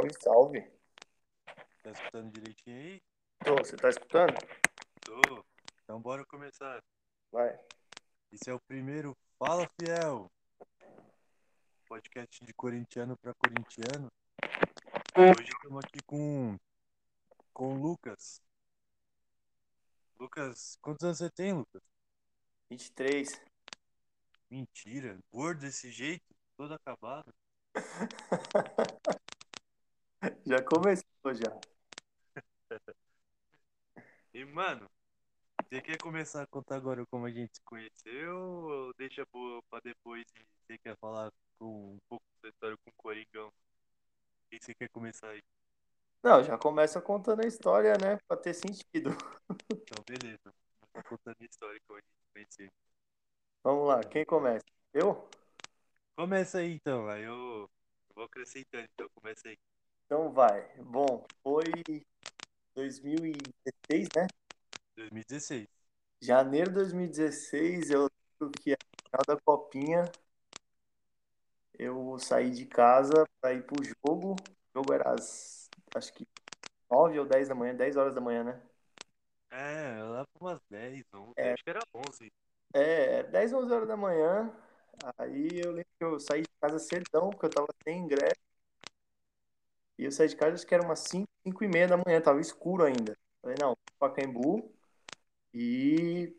Salve, salve. Tá escutando direitinho aí? Tô, você tá escutando? Tô. Então bora começar. Vai. Esse é o primeiro Fala Fiel. Podcast de corintiano para corintiano. Hoje estamos aqui com com o Lucas. Lucas, quantos anos você tem, Lucas? 23. Mentira. Gordo desse jeito, todo acabado. já começou, já. E, mano, você quer começar a contar agora como a gente se conheceu ou deixa pra depois e você quer falar com, um pouco da história com o Coringão? Quem você quer começar aí? Não, já começa contando a história, né? Pra ter sentido. Então, beleza. Contando a história como a gente se conheceu. Vamos lá, quem começa? Eu? Começa aí, então. Aí eu, eu vou acrescentando, então começa aí. Então vai. Bom, foi 2016, né? 2016. Janeiro de 2016, eu lembro que final da copinha eu saí de casa pra ir pro jogo. O jogo era às, acho que 9 ou 10 da manhã, 10 horas da manhã, né? É, lá por umas 10, 11, É. acho que era 11. É, 10, 11 horas da manhã. Aí eu lembro que eu saí de casa cedão, porque eu tava sem ingresso. E eu saí de casa, acho que era umas 5, 5 e meia da manhã, tava escuro ainda. Falei, não, Pacaembu. E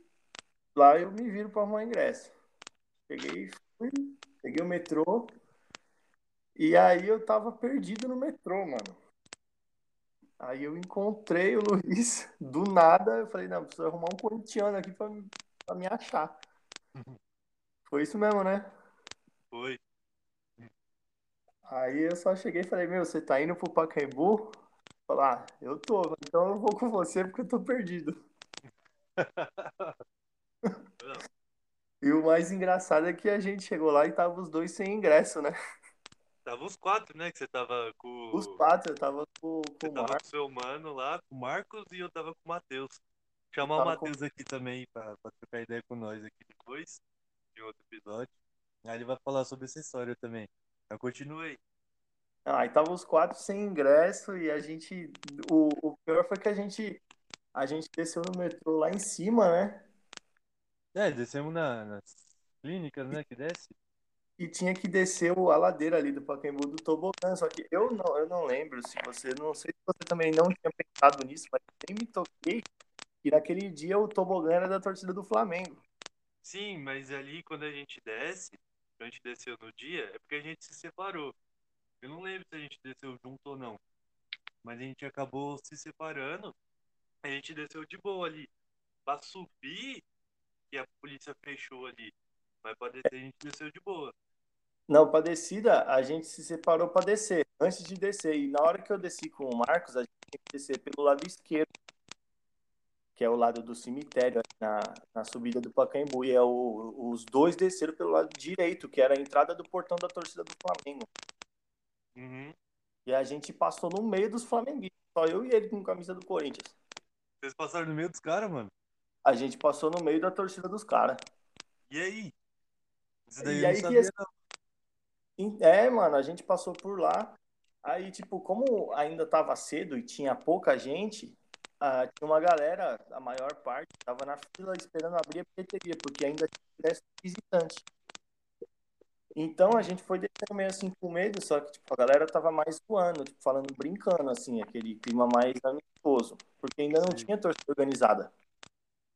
lá eu me viro pra arrumar ingresso. Peguei, fui, peguei o metrô. E aí eu tava perdido no metrô, mano. Aí eu encontrei o Luiz do nada. Eu falei, não, preciso arrumar um corintiano aqui pra, pra me achar. Foi isso mesmo, né? Foi. Aí eu só cheguei e falei, meu, você tá indo pro Pacaembu? Falar, ah, eu tô, então eu vou com você porque eu tô perdido. E o mais engraçado é que a gente chegou lá e tava os dois sem ingresso, né? Tava os quatro, né? Que você tava com. Os quatro, eu tava com, com o tava Marcos. com o seu mano lá, com o Marcos, e eu tava com o Matheus. Chamar o tava com- Matheus aqui também pra, pra trocar ideia com nós aqui depois, de outro episódio. Aí ele vai falar sobre essa história também. Então continue aí. Ah, aí tava os quatro sem ingresso e a gente. O, o pior foi que a gente. A gente desceu no metrô lá em cima, né? É, descemos na, nas clínicas, né? Que desce. E tinha que descer a ladeira ali do Pacaembu do tobogã. Só que eu não, eu não lembro se você. Não sei se você também não tinha pensado nisso, mas nem me toquei. E naquele dia o tobogã era da torcida do Flamengo. Sim, mas ali quando a gente desce, a gente desceu no dia, é porque a gente se separou. Eu não lembro se a gente desceu junto ou não. Mas a gente acabou se separando. A gente desceu de boa ali. Pra subir, que a polícia fechou ali. Mas pra descer a gente desceu de boa. Não, pra descida, a gente se separou pra descer, antes de descer. E na hora que eu desci com o Marcos, a gente tem que descer pelo lado esquerdo, que é o lado do cemitério, na, na subida do Pacaembu. E é o, os dois desceram pelo lado direito, que era a entrada do portão da torcida do Flamengo. Uhum. E a gente passou no meio dos flamenguistas, só eu e ele com camisa do Corinthians. Vocês passaram no meio dos caras, mano. A gente passou no meio da torcida dos caras. E aí? Isso daí E aí que não. É, mano, a gente passou por lá. Aí, tipo, como ainda tava cedo e tinha pouca gente, ah, tinha uma galera, a maior parte, tava na fila esperando abrir a bilheteria, porque ainda tinha ingresso visitante. Então a gente foi descendo meio assim com medo, só que tipo, a galera tava mais zoando, tipo, falando, brincando, assim, aquele clima mais amistoso, porque ainda não Sim. tinha torcida organizada.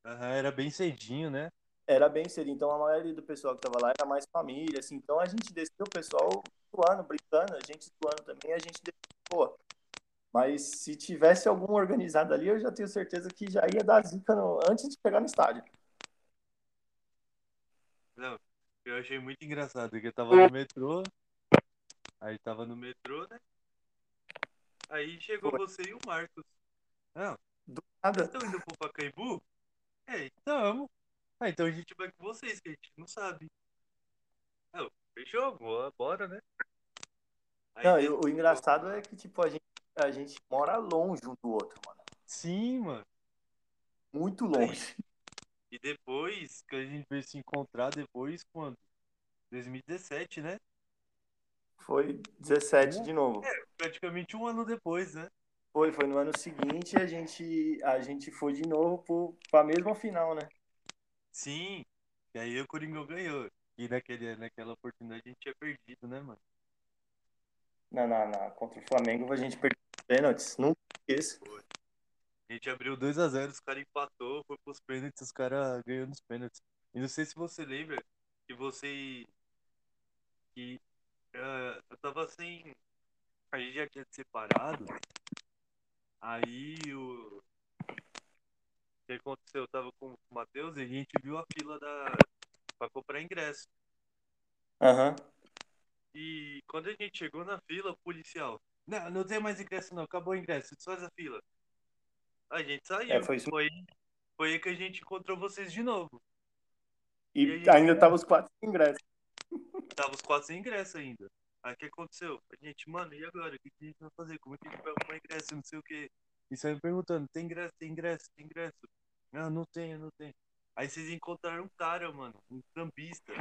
Aham, era bem cedinho, né? Era bem cedo, então a maioria do pessoal que tava lá era mais família, assim, então a gente desceu o pessoal zoando, brincando, a gente zoando também, a gente desceu, pô. Mas se tivesse algum organizado ali, eu já tenho certeza que já ia dar zica no- antes de chegar no estádio. Não, eu achei muito engraçado, porque eu tava no metrô, aí tava no metrô, né? Aí chegou Foi. você e o Marcos. Não, Do vocês nada. estão indo pro Pacaembu? É, então. Ah, então a gente vai com vocês, que a gente não sabe. Não, fechou, boa, bora, né? Aí Não, e o engraçado é que, tipo, a gente, a gente mora longe um do outro, mano. Sim, mano. Muito longe. E depois que a gente veio se encontrar depois, quando? 2017, né? Foi 17 de novo. É, praticamente um ano depois, né? Foi, foi no ano seguinte a gente, a gente foi de novo para a mesma final, né? Sim. E aí o Coringão ganhou. E naquele, naquela oportunidade a gente tinha perdido, né, mano? Na, na, na, contra o Flamengo a gente perdeu pênaltis. Nunca esqueço. A gente abriu 2x0, os caras empatou, foi pros pênaltis, os caras ganhando os pênaltis. E não sei se você lembra que você. que uh, eu tava sem. A gente já tinha separado. Aí o. O que aconteceu? Eu tava com o Matheus e a gente viu a fila da. pra comprar ingresso. Aham. Uhum. E quando a gente chegou na fila, o policial. Não, não tem mais ingresso não, acabou o ingresso, faz a fila. A gente saiu. É, foi, isso. foi, foi aí que a gente encontrou vocês de novo. E, e gente... ainda tava os quatro sem ingresso. Tava os quatro sem ingresso ainda. Aí o que aconteceu? A gente, mano, e agora? O que a gente vai fazer? Como é que a gente vai arrumar ingresso? Não sei o que. E saiu perguntando, tem ingresso, tem ingresso, tem ingresso. Não, não tem, não tem. Aí vocês encontraram um cara, mano, um cambista.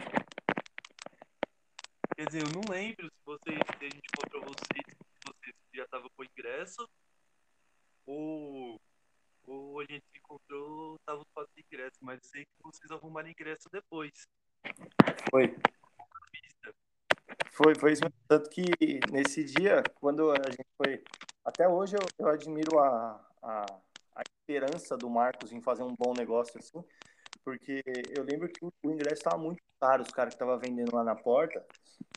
Quer dizer, eu não lembro se vocês, se a gente encontrou vocês, se já estavam com ingresso, ou, ou a gente encontrou, tava os quatro ingressos, mas sei que vocês arrumaram ingresso depois. Foi. Foi, foi isso. Tanto que nesse dia, quando a gente foi. Até hoje eu, eu admiro a, a, a esperança do Marcos em fazer um bom negócio assim, porque eu lembro que o, o ingresso estava muito caro, os caras que estavam vendendo lá na porta.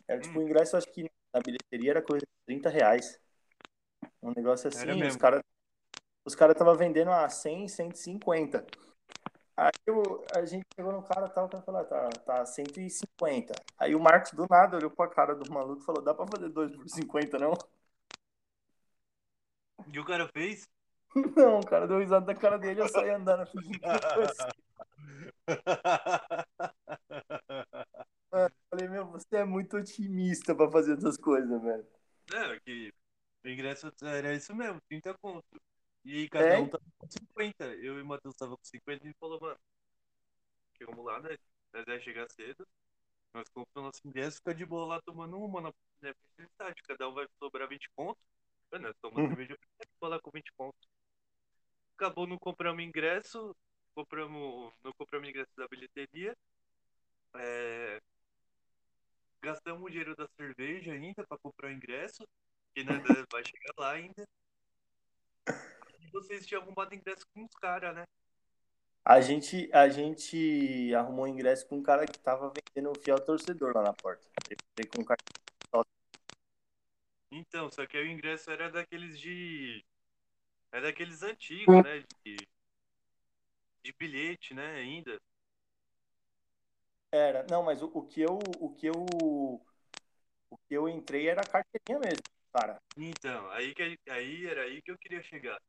Era tipo, hum. o ingresso, acho que na bilheteria era coisa de 30 reais. Um negócio assim, os caras os cara estavam vendendo a 100, 150. Aí eu, a gente chegou no cara tal, cara falou, ah, tá, tá 150. Aí o Marcos do nada olhou pra cara do maluco e falou, dá pra fazer dois por 50, não? E o cara fez? Não, o cara deu risada da cara dele eu saí andando. Mano, falei, meu, você é muito otimista pra fazer essas coisas, velho. É, que o ingresso era isso mesmo, 30 conto. E cada é? um tava com 50. Eu e o Matheus tava com 50 e falou, mano, vamos lá, né? Nós vai chegar cedo. Nós compramos nosso ingresso, fica de boa lá tomando uma na né. Cada um vai sobrar 20 pontos. Nós tomamos cerveja lá com 20 pontos. Acabou não compramos ingresso. Compramos, não compramos ingresso da bilheteria. É, gastamos o dinheiro da cerveja ainda para comprar o ingresso. Que nós vai chegar lá ainda vocês tinham arrumado ingresso com os caras, né? A gente, a gente arrumou ingresso com um cara que tava vendendo o fiel torcedor lá na porta. Ele com um cara... Então, só que aí o ingresso era daqueles de. É daqueles antigos, né? De, de bilhete, né? Ainda. Era, não, mas o, o que eu. O que eu. O que eu entrei era a carteirinha mesmo, cara. Então, aí, que, aí era aí que eu queria chegar.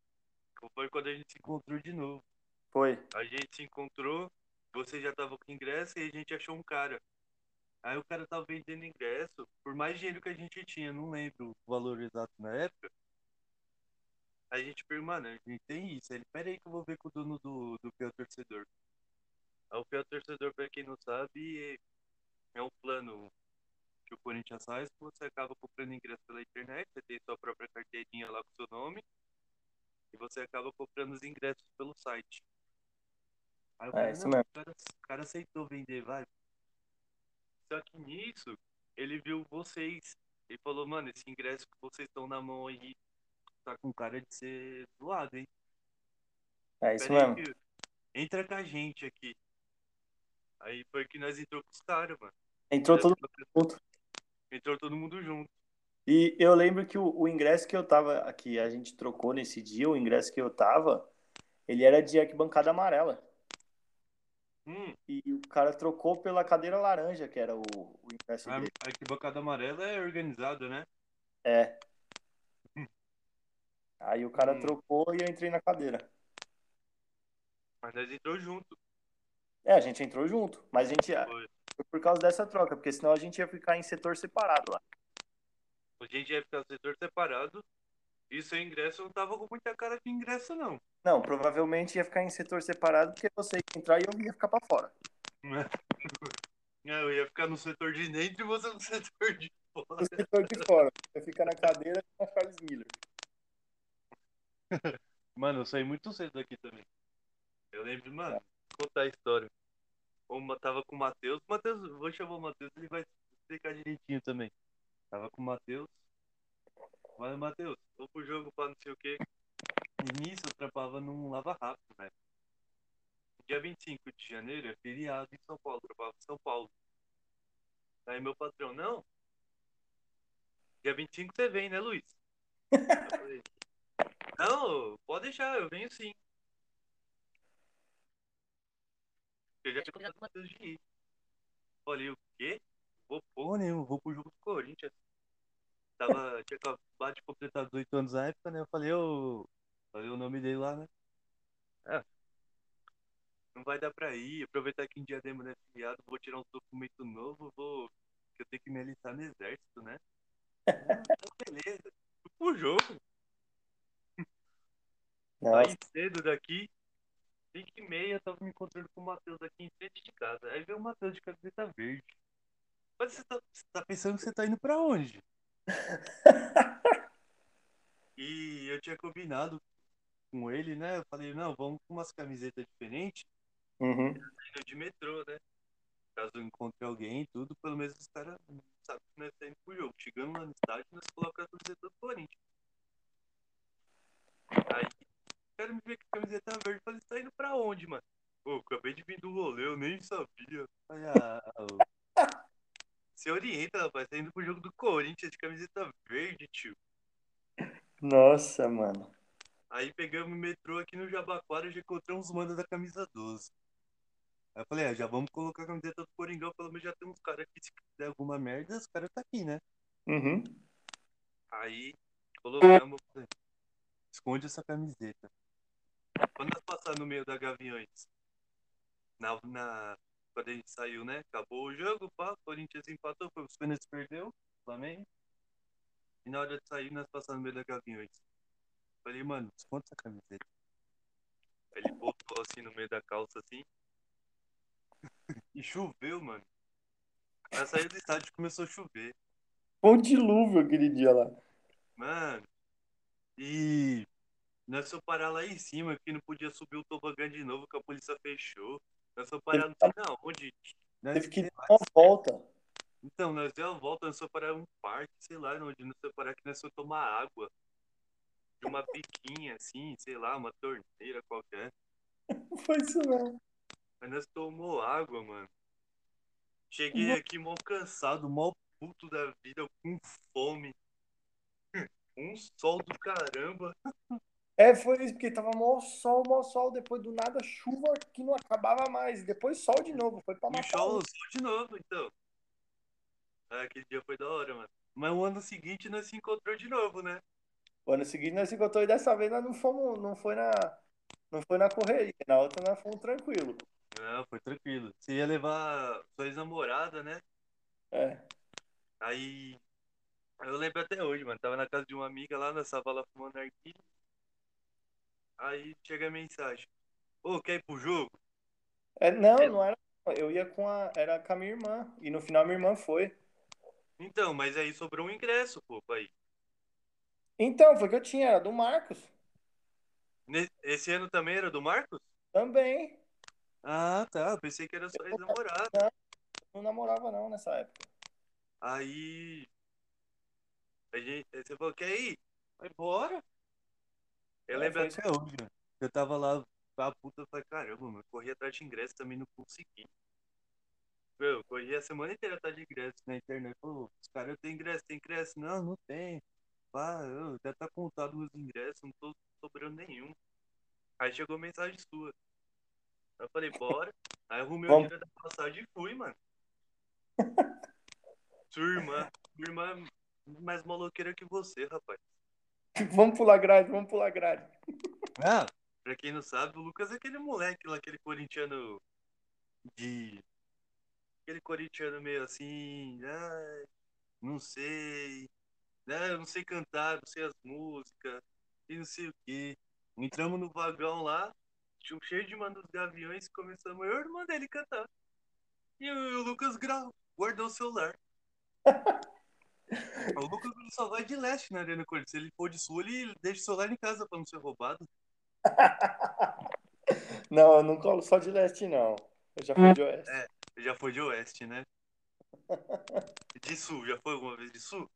Foi quando a gente se encontrou de novo. Foi. A gente se encontrou, você já tava com ingresso e a gente achou um cara. Aí o cara tava vendendo ingresso por mais dinheiro que a gente tinha, não lembro o valor exato na época. A gente perguntou, mano, a gente tem isso. Ele, pera aí que eu vou ver com o dono do, do Fiel Torcedor. Aí o Fiel Torcedor, pra quem não sabe, é um plano que o Corinthians faz, você acaba comprando ingresso pela internet, você tem sua própria carteirinha lá com seu nome, e você acaba comprando os ingressos pelo site. Aí é, isso mesmo. O cara, o cara aceitou vender, vai. Só que nisso, ele viu vocês e falou, mano, esse ingresso que vocês estão na mão aí tá com cara de ser zoado, hein? É isso mesmo. Que... Entra com a gente aqui. Aí foi que nós entrou com os caras, mano. Entrou todo mundo junto. Entrou todo mundo junto. E eu lembro que o, o, ingresso que eu tava aqui, a gente trocou nesse dia, o ingresso que eu tava, ele era de arquibancada amarela. Hum. E o cara trocou pela cadeira laranja, que era o, o ingresso a, dele. A arquibancada amarela é organizado, né? É. Hum. Aí o cara hum. trocou e eu entrei na cadeira. Mas nós entrou junto. É, a gente entrou junto. Mas a gente. Foi. Foi por causa dessa troca, porque senão a gente ia ficar em setor separado lá. A gente ia ficar no setor separado e seu ingresso não tava com muita cara de ingresso, não. Não, provavelmente ia ficar em setor separado porque você ia entrar e eu ia ficar pra fora. É, eu ia ficar no setor de dentro e você no setor de fora. O escritor de fora. Você fica na cadeira com a Charles Miller. Mano, eu saí muito cedo daqui também. Eu lembro, mano, vou contar a história. Eu tava com o Matheus. Matheus, vou chamar o Matheus, ele vai explicar direitinho também. Tava com o Matheus. Valeu, Matheus, vou pro jogo pra não sei o quê. E nisso eu trampava num lava rápido, velho. Dia 25 de janeiro é feriado em São Paulo, eu trabalhava em São Paulo. Aí meu patrão, não. Dia 25 você vem, né, Luiz? Eu falei, não, pode deixar, eu venho sim. Eu já tinha combinado de ir. Falei, o quê? Vou porra nenhuma, vou pro jogo do Corinthians. Tava, tinha acabado de completar 18 anos na época, né? Eu falei, eu. Falei o nome dele lá, né? É. Não vai dar pra ir. Aproveitar que em Diadema não é filiado, vou tirar um documento novo, vou. Que eu tenho que me alistar no exército, né? Ah, então beleza. Fui pro jogo. Nossa, Saí cedo daqui. 5 e meia, tava me encontrando com o Matheus aqui em frente de casa. Aí veio o Matheus de camiseta verde. Mas você tá, você tá pensando que você tá indo pra onde? E eu tinha combinado com ele, né? Eu falei, não, vamos com umas camisetas diferentes, Uhum. indo de metrô, né? Caso eu encontre alguém e tudo, pelo menos os caras sabem que nós estamos indo pro jogo. Chegando lá no estádio, nós colocamos a camiseta do Corinthians. Aí, cara me vê com a camiseta verde. Eu falei, tá indo pra onde, mano? Pô, acabei de vir do rolê, eu nem sabia. Ah. Você orienta, rapaz. Tá indo pro jogo do Corinthians de camiseta verde, tio. Nossa, mano. Aí pegamos o metrô aqui no Jabaquara e já encontramos uns manda da camisa 12. Aí eu falei, ah, já vamos colocar a camiseta do Coringão, pelo menos já tem uns caras aqui, se der alguma merda, os caras tá aqui, né? Uhum. Aí colocamos, esconde essa camiseta. Quando nós passar no meio da Gaviões, na, na, quando a gente saiu, né? Acabou o jogo, pá, o Corinthians empatou, foi os Fênix perdeu, Flamengo. E na hora de sair, nós passamos no meio da Gaviões. Falei, mano, esconde essa camiseta. Aí ele botou assim no meio da calça, assim. E choveu, mano. Aí saiu do estádio e começou a chover. Foi um dilúvio aquele dia lá. Mano. E nós fomos parar lá em cima, porque não podia subir o tobogã de novo, que a polícia fechou. Nós fomos parar não sei na onde. Nós, Teve que dar uma volta. Então, nós deu a volta, nós fomos parar um parque, sei lá, onde nós fomos parar que nós fomos tomar água. De uma biquinha, assim, sei lá, uma torneira qualquer. Foi isso mesmo. Aí nós tomou água, mano. Cheguei aqui mó cansado, mó puto da vida, com fome. Um sol do caramba. É, foi isso, porque tava mó sol, mó sol, depois do nada chuva que não acabava mais. Depois sol de novo, foi pra E matar. sol, sol de novo, então. Ah, aquele dia foi da hora, mano. Mas o ano seguinte nós se encontrou de novo, né? O ano seguinte nós se encontrou e dessa vez nós não fomos, não foi na, não foi na correria. Na outra nós fomos tranquilo. Não, foi tranquilo. Você ia levar sua ex-namorada, né? É. Aí. Eu lembro até hoje, mano. Tava na casa de uma amiga lá na Savala fumando arquilho. Aí chega a mensagem. Ô, quer ir pro jogo? É, não, não era. Eu ia com a. Era com a minha irmã. E no final minha irmã foi. Então, mas aí sobrou um ingresso, pô, ir. Então, foi que eu tinha, era do Marcos. Esse ano também era do Marcos? Também. Ah, tá. Eu pensei que era sua ex-namorada. Não namorava não nessa época. Aí. A gente, aí você falou, quer ir? Vai embora. Eu lembro até hoje, mano. Eu tava lá, a puta, eu falei, caramba, mano, corri atrás de ingresso também não consegui. Meu, eu corri a semana inteira atrás de ingresso na internet. Pô, os caras, eu tenho ingresso, tem ingresso? Não, não tem. Pá, eu até tá contado meus ingressos, não tô sobrando nenhum. Aí chegou mensagem sua. Eu falei, bora. Aí arrumei o dinheiro da passagem e fui, mano. Sua irmã, sua irmã é mais maloqueira que você, rapaz. Vamos pular grade, vamos pular grade. Ah, pra quem não sabe, o Lucas é aquele moleque lá, aquele corintiano de. Aquele corintiano meio assim. Ah, não sei. Ah, não sei cantar, não sei as músicas. E não sei o quê. Entramos no vagão lá, tinha um cheio de mano dos gaviões, começamos eu e irmã dele cantar. E o, Lucas gra- guardou o celular. O Lucas ele só vai de leste na Arena Corinthians. Se ele for de sul, ele deixa o celular em casa pra não ser roubado. Não, eu não colo só de leste, não. Eu já fui de oeste. É. Já foi de oeste, né? De sul, já foi alguma vez de sul?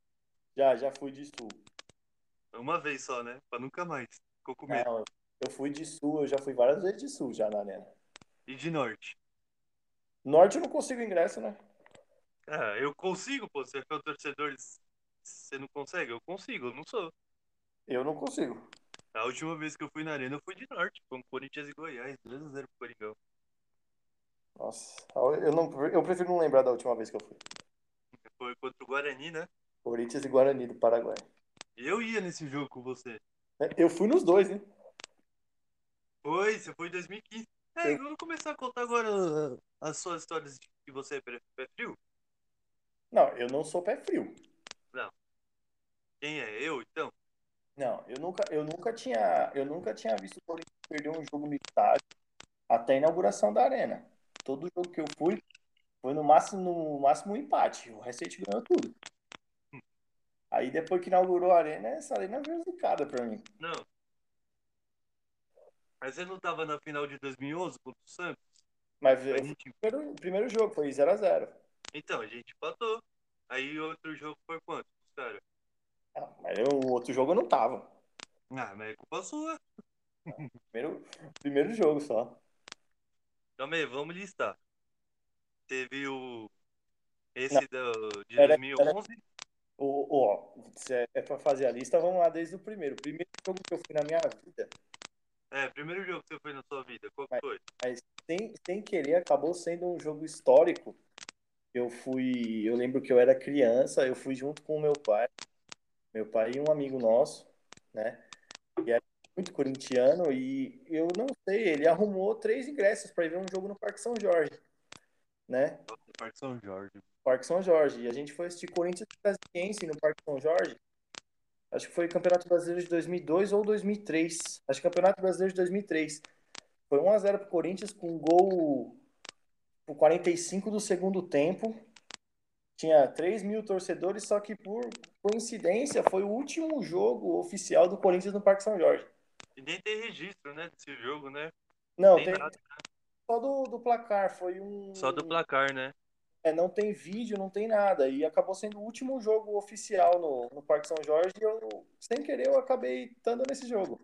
Já, já fui de sul. Uma vez só, né? Pra nunca mais. Ficou com medo. Não, eu fui de sul, eu já fui várias vezes de sul já na arena. E de norte? Norte eu não consigo ingresso, né? Ah, eu consigo, pô. Você é o torcedor. Você não consegue? Eu consigo, eu não sou. Eu não consigo. A última vez que eu fui na arena eu fui de norte, com Corinthians e Goiás, 2x0 pro Coringão. Nossa, eu, não, eu prefiro não lembrar da última vez que eu fui. Foi contra o Guarani, né? Corinthians e Guarani do Paraguai. Eu ia nesse jogo com você. Eu fui nos dois, né? Foi, você foi em 2015. É, Eu- vamos começar a contar agora as suas histórias de que você é pé frio. Não, eu não sou pé frio. Quem é? Eu, então? Não, eu nunca, eu nunca tinha, eu nunca tinha visto o Corinthians perder um jogo no estádio até a inauguração da arena. Todo jogo que eu fui foi no máximo, no máximo um empate. O gente ganhou tudo. Aí depois que inaugurou a arena, essa arena veio zicada pra mim. Não. Mas você não tava na final de 2011 contra o Santos? Mas eu gente... no primeiro, primeiro jogo, foi 0x0. Então, a gente empatou. Aí outro jogo foi quanto, cara? Ah, mas eu- o outro jogo eu não tava. Ah, mas é culpa sua. Primeiro, primeiro jogo só. Calma aí, vamos listar. Teve o. Esse Não. do, de Era- 2011. O, o- ó, se é, é pra fazer a lista, vamos lá desde o primeiro. O primeiro jogo que eu fui na minha vida, É, primeiro jogo que você foi na sua vida. Qual Mas- foi? sem, sem querer, acabou sendo um jogo histórico. Eu fui, eu lembro que eu era criança, eu fui junto com o meu pai, meu pai e um amigo nosso, né? E era muito corintiano e eu não sei, ele arrumou três ingressos para ir ver um jogo no Parque São Jorge, né? Parque São Jorge. Parque São Jorge. E a gente foi assistir Corinthians e Brasiliense no Parque São Jorge. Acho que foi Campeonato Brasileiro de 2002 ou 2003. Acho que Campeonato Brasileiro de 2003. Foi 1x0 pro Corinthians com um gol por 45 do segundo tempo. Tinha 3 mil torcedores, só que por coincidência foi o último jogo oficial do Corinthians no Parque São Jorge. E nem tem registro, né, desse jogo, né? Não, Tem tem nada. só do, do placar. Foi um. Só do placar, né? É, não tem vídeo, não tem nada. E acabou sendo o último jogo oficial no, no Parque São Jorge e eu, sem querer, eu acabei estando nesse jogo.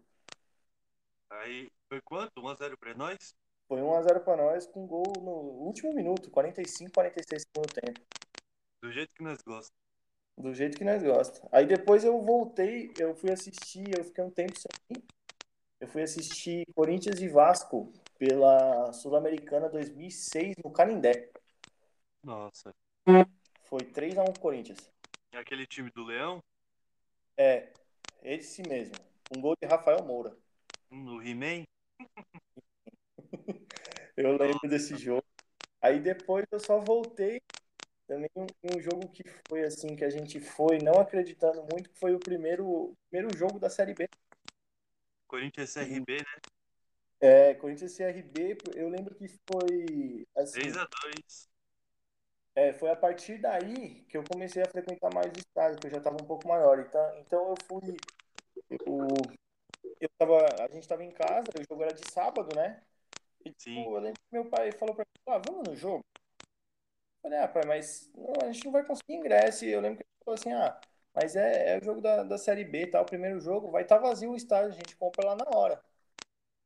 Aí foi quanto? 1x0 pra nós? Foi 1x0 para nós com gol no último minuto, 45, 46 segundo tempo. Do jeito que nós gostamos. Do jeito que nós gostamos. Aí depois eu voltei, eu fui assistir, eu fiquei um tempo sem ir. Eu fui assistir Corinthians e Vasco pela Sul-Americana 2006 no Canindé. Nossa. Foi 3x1 pro Corinthians. Aquele time do Leão, É, esse mesmo. Um gol de Rafael Moura. no He-Man. Eu lembro desse jogo. Aí depois eu só voltei também um, um jogo que foi assim, que a gente foi não acreditando muito, que foi o primeiro, primeiro jogo da Série B. Corinthians CRB, né? É, Corinthians CRB, eu lembro que foi assim, 3x2. é, foi a partir daí que eu comecei a frequentar mais o estádio, que eu já estava um pouco maior. Então, então eu fui eu, eu tava, a gente estava em casa, o jogo era de sábado, né? E tipo, que meu pai falou pra mim, ah, vamos no jogo. Eu falei, ah, pai, mas não, a gente não vai conseguir ingresso. E eu lembro que ele falou assim, ah, mas é, é o jogo da, da Série B, tá? O primeiro jogo, vai estar vazio o estádio, a gente compra lá na hora.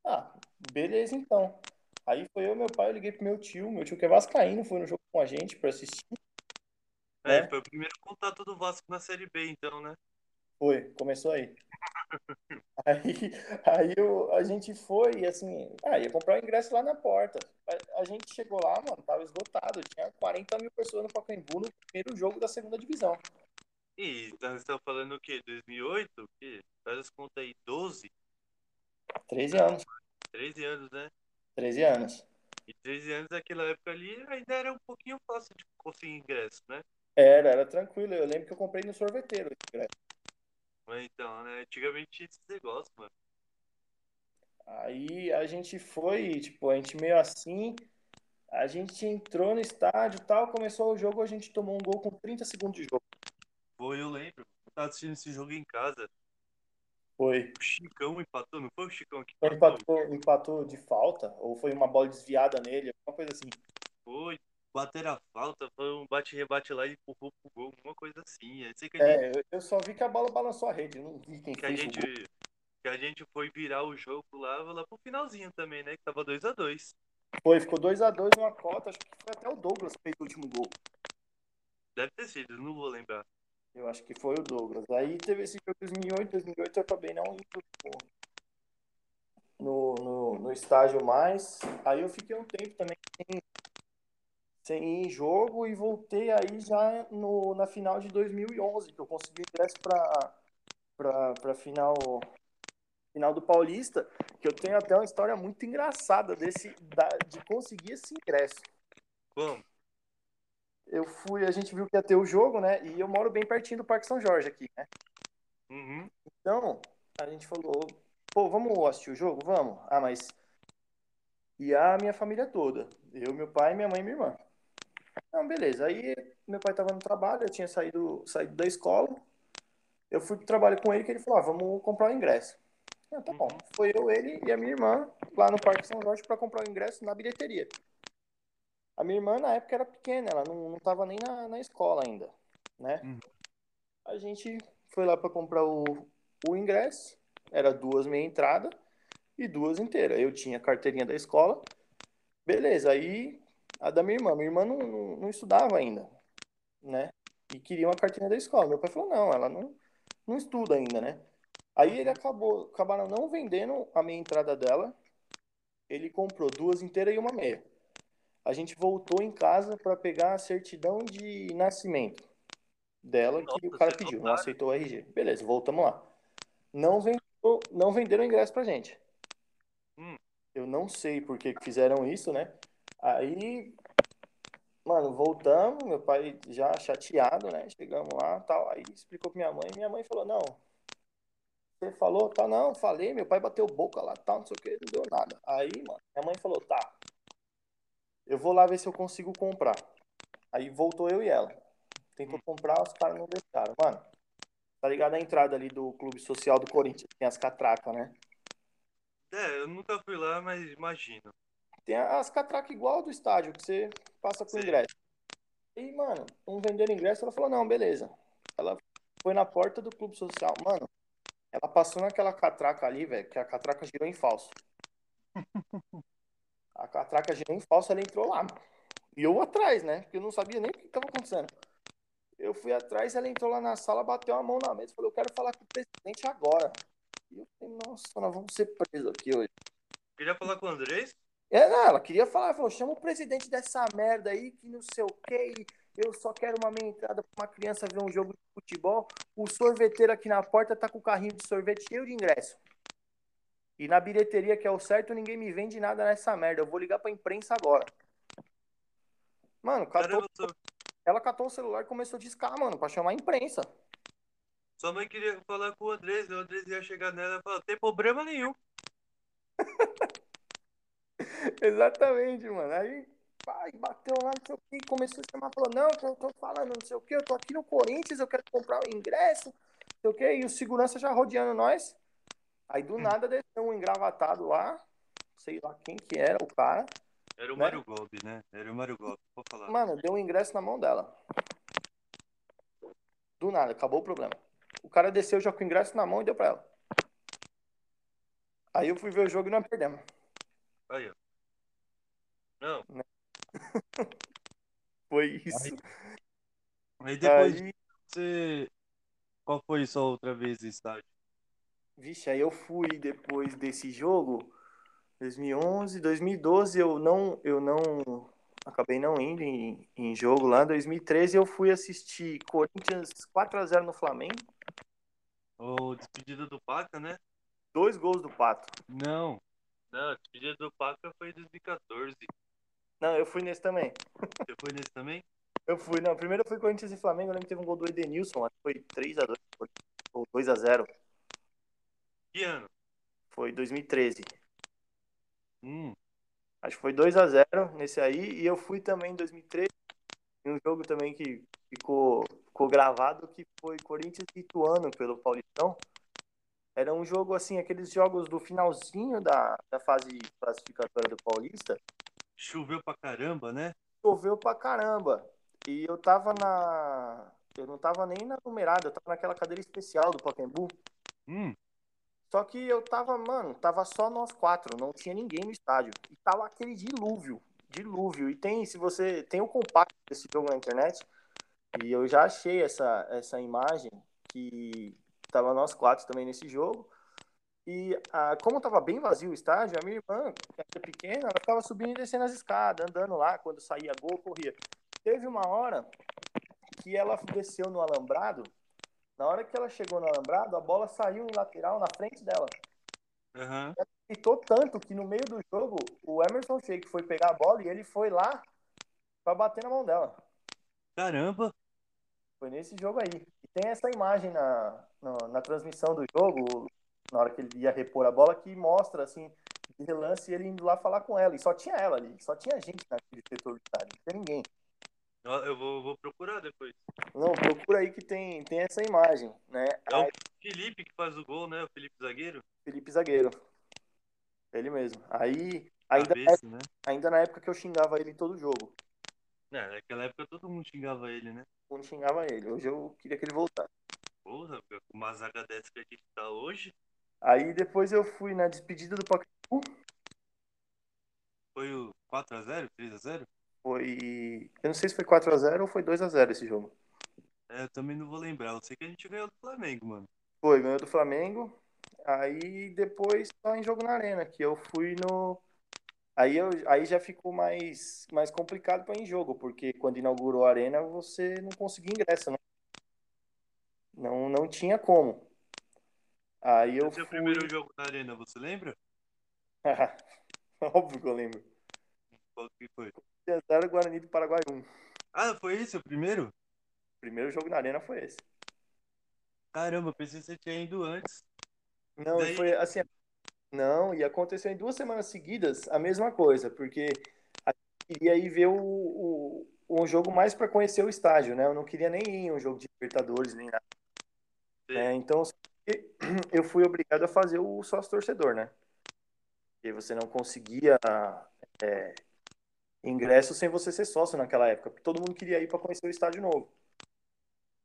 Ah, beleza então. Aí foi eu meu pai, eu liguei pro meu tio, meu tio que é vascaíno, foi no jogo com a gente pra assistir. É, né? foi o primeiro contato do Vasco na Série B, então, né? Foi, começou aí. Aí, aí eu, a gente foi e assim, ah, ia comprar o ingresso lá na porta. A, a gente chegou lá, mano, tava esgotado. Tinha 40 mil pessoas no Pacaembu no primeiro jogo da segunda divisão. E nós estamos falando o quê? 2008? O quê? Faz as contas aí, 12? 13 anos, 13 anos, né? 13 anos. E 13 anos naquela época ali ainda era um pouquinho fácil de conseguir ingresso, né? Era, era tranquilo. Eu lembro que eu comprei no sorveteiro esse ingresso. Mas então, né? Antigamente tinha esse negócio, mano. Aí a gente foi, tipo, a gente meio assim, a gente entrou no estádio e tal, começou o jogo, a gente tomou um gol com 30 segundos de jogo. Foi tava assistindo esse jogo em casa. Foi. O Chicão empatou, não foi o Chicão que empatou? empatou, empatou de falta? Ou foi uma bola desviada nele? Alguma coisa assim. Foi. Bateram a falta, foi um bate-rebate lá e empurrou pro gol, alguma coisa assim. Eu a gente, É, eu- só vi que a bola balançou a rede. Não vi quem que a fez o gente, gol. que a gente foi virar o jogo lá, lá pro finalzinho também, né? Que tava 2x2. Foi, ficou 2x2 numa cota. Acho que foi até o Douglas que fez o último gol. Deve ter sido, não vou lembrar. Eu acho que foi o Douglas. Aí teve esse jogo 2008, 2008 eu acabei não indo no, no, no estágio mais. Aí eu fiquei um tempo também sem, sem ir em jogo e voltei aí já no, na final de 2011, que eu consegui ingresso para para final final do Paulista, que eu tenho até uma história muito engraçada desse da, de conseguir esse ingresso. Como? Eu fui, a gente viu que ia ter o jogo, né? E eu moro bem pertinho do Parque São Jorge aqui, né? Uhum. Então, a gente falou, pô, vamos assistir o jogo? Vamos. Ah, mas. E a minha família toda. Eu, meu pai, minha mãe e minha irmã. Não, beleza. Aí meu pai tava no trabalho, eu tinha saído, saído da escola. Eu fui pro trabalho com ele que ele falou: ah, vamos comprar o ingresso. Ah, tá bom. Foi eu, ele e a minha irmã lá no Parque São Jorge para comprar o ingresso na bilheteria. A minha irmã na época era pequena, ela não, não tava nem na, na escola ainda, né? Uhum. A gente foi lá para comprar o, o ingresso, era duas meia entrada e duas inteiras. Eu tinha carteirinha da escola, beleza. Aí a da minha irmã, minha irmã não, não, não estudava ainda, né? E queria uma carteirinha da escola. Meu pai falou: não, ela não, não estuda ainda, né? Aí ele acabou, acabaram não vendendo a meia entrada dela. Ele comprou duas inteiras e uma meia. A gente voltou em casa para pegar a certidão de nascimento dela que o Nossa, cara pediu, não aceitou o RG. Beleza, voltamos lá. Não, vendeu, não venderam o ingresso pra gente. Hum. Eu não sei por que fizeram isso, né? Aí, mano, voltamos, meu pai já chateado, né? Chegamos lá, tal, aí explicou pra minha mãe, minha mãe falou: "Não, você falou, tá, não, falei, meu pai bateu boca lá, tal, não sei o que, não deu nada". Aí, mano, minha mãe falou: "Tá. Eu vou lá ver se eu consigo comprar". Aí voltou eu e ela. Tentou comprar, os caras não deixaram. Mano, tá ligado a entrada ali do Clube Social do Corinthians? Tem as catracas, né? É, eu nunca fui lá, mas imagino. Tem as catracas igual do estádio, que você passa com ingresso. E, mano, não venderam ingresso, ela falou, não, beleza. Ela foi na porta do Clube Social. Mano, ela passou naquela catraca ali, velho, que a catraca girou em falso. A catraca girou em falso, ela entrou lá, mano. E eu atrás, né? Porque eu não sabia nem o que tava acontecendo. Eu fui atrás, ela entrou lá na sala, bateu a mão na mesa e falou, eu quero falar com o presidente agora. E eu falei, nossa, nós vamos ser presos aqui hoje. Queria falar com o Andrés? É, não, ela queria falar, ela falou, chama o presidente dessa merda aí, que não sei o quê, e eu só quero uma meia entrada pra uma criança ver um jogo de futebol. O sorveteiro aqui na porta tá com o carrinho de sorvete cheio de ingresso. E na bilheteria, que é o certo, ninguém me vende nada nessa merda. Eu vou ligar pra imprensa agora. Mano, catou, Caramba, ela catou o celular e começou a discar, mano, pra chamar a imprensa. sua mãe queria falar com o Andrés, o Andrés ia chegar nela e falar, tem problema nenhum. Exatamente, mano. Aí, pai, bateu lá, não sei o que, começou a chamar, falou, não, que eu tô falando, não sei o que, eu tô aqui no Corinthians, eu quero comprar o ingresso, não sei o que, e o segurança já rodeando nós. Aí do nada desceu um engravatado lá, sei lá quem que era o cara. Era o Né? Mário Gobi, né? Era o Mário Gobi, vou falar. Mano, deu o ingresso na mão dela. Do nada, acabou o problema. O cara desceu já com o ingresso na mão e deu pra ela. Aí eu fui ver o jogo e não perdemos. Aí, ó. Não, Foi isso. aí depois Aí, você... Qual foi sua outra vez estádio? vixe, aí eu fui depois desse jogo, 2011, 2012, eu não, eu não, acabei não indo em, em jogo lá. 2013 eu fui assistir Corinthians 4x0 no Flamengo, O despedida do Paca, né? dois gols do Pato. Não. Não, despedida do Paca foi em 2014. Não, eu fui nesse também. Você foi nesse também? Eu fui, não, primeiro eu fui Corinthians e Flamengo, eu lembro que teve um gol do Edenilson, acho que foi 3x2, ou 2x0, Que ano? foi 2013. Hum, Acho que foi 2x0 nesse aí, e eu fui também em 2013, em um jogo também que ficou, ficou gravado que foi Corinthians e Ituano pelo Paulistão. Era um jogo assim, aqueles jogos do finalzinho da, da fase classificatória do Paulista. Choveu pra caramba, né? Choveu pra caramba. E eu tava na. Eu não tava nem na numerada, eu tava naquela cadeira especial do Pacaembu. Hum, Só que eu tava, mano, tava só nós quatro, não tinha ninguém no estádio. E tava aquele dilúvio, dilúvio. E tem, se você tem o compacto desse jogo na internet, e eu já achei essa, essa imagem que tava nós quatro também nesse jogo. E ah, como tava bem vazio o estádio, a minha irmã, que era pequena, ela ficava subindo e descendo as escadas, andando lá, quando saía gol, corria. Teve uma hora que ela desceu no alambrado, na hora que ela chegou no alambrado, a bola saiu em lateral na frente dela. aham. Gritou tanto que no meio do jogo, o Emerson Sheik foi pegar a bola e ele foi lá pra bater na mão dela. Caramba. Foi nesse jogo aí. E tem essa imagem na, na, na transmissão do jogo, na hora que ele ia repor a bola, que mostra, assim, de relance ele indo lá falar com ela. E só tinha ela ali, só tinha gente naquele setor do estádio, não tinha ninguém. Eu vou, vou procurar depois. Não, procura aí que tem, tem essa imagem, né? É o Aí, Felipe que faz o gol, né? O Felipe Zagueiro. Felipe Zagueiro. Ele mesmo. Aí, ainda, Cabeça, né? ainda na época que eu xingava ele em todo jogo. É, naquela época todo mundo xingava ele, né? Eu não xingava ele. Hoje eu queria que ele voltasse. Porra, com uma zaga dessa que a gente tá hoje, Aí depois eu fui na despedida do Pacaembu. foi o 4x0, 3x0? Foi. Eu não sei se foi 4x0 ou foi 2x0 esse jogo. É, eu também não vou lembrar. Eu sei que a gente ganhou do Flamengo, mano. Foi, ganhou do Flamengo. Aí depois só em jogo na arena, que eu fui no. Aí, eu, aí já ficou mais, mais complicado para ir em jogo, porque quando inaugurou a arena você não conseguia ingresso, né? Não, não tinha como. Aí eu Esse é o fui. primeiro jogo na arena, você lembra? Óbvio que eu lembro. Qual que foi? 0 Guarani do Paraguai 1. Ah, foi esse o primeiro? O primeiro jogo na arena foi esse. Caramba, pensei que você tinha ido antes. Não, Daí- foi assim. Não, e aconteceu em duas semanas seguidas a mesma coisa, porque a gente queria ir ver o, o, um jogo mais para conhecer o estádio, né? Eu não queria nem ir em um jogo de Libertadores, nem nada. É, então, eu fui obrigado a fazer o sócio torcedor, né? Porque você não conseguia é, ingresso sem você ser sócio naquela época, porque todo mundo queria ir para conhecer o estádio novo.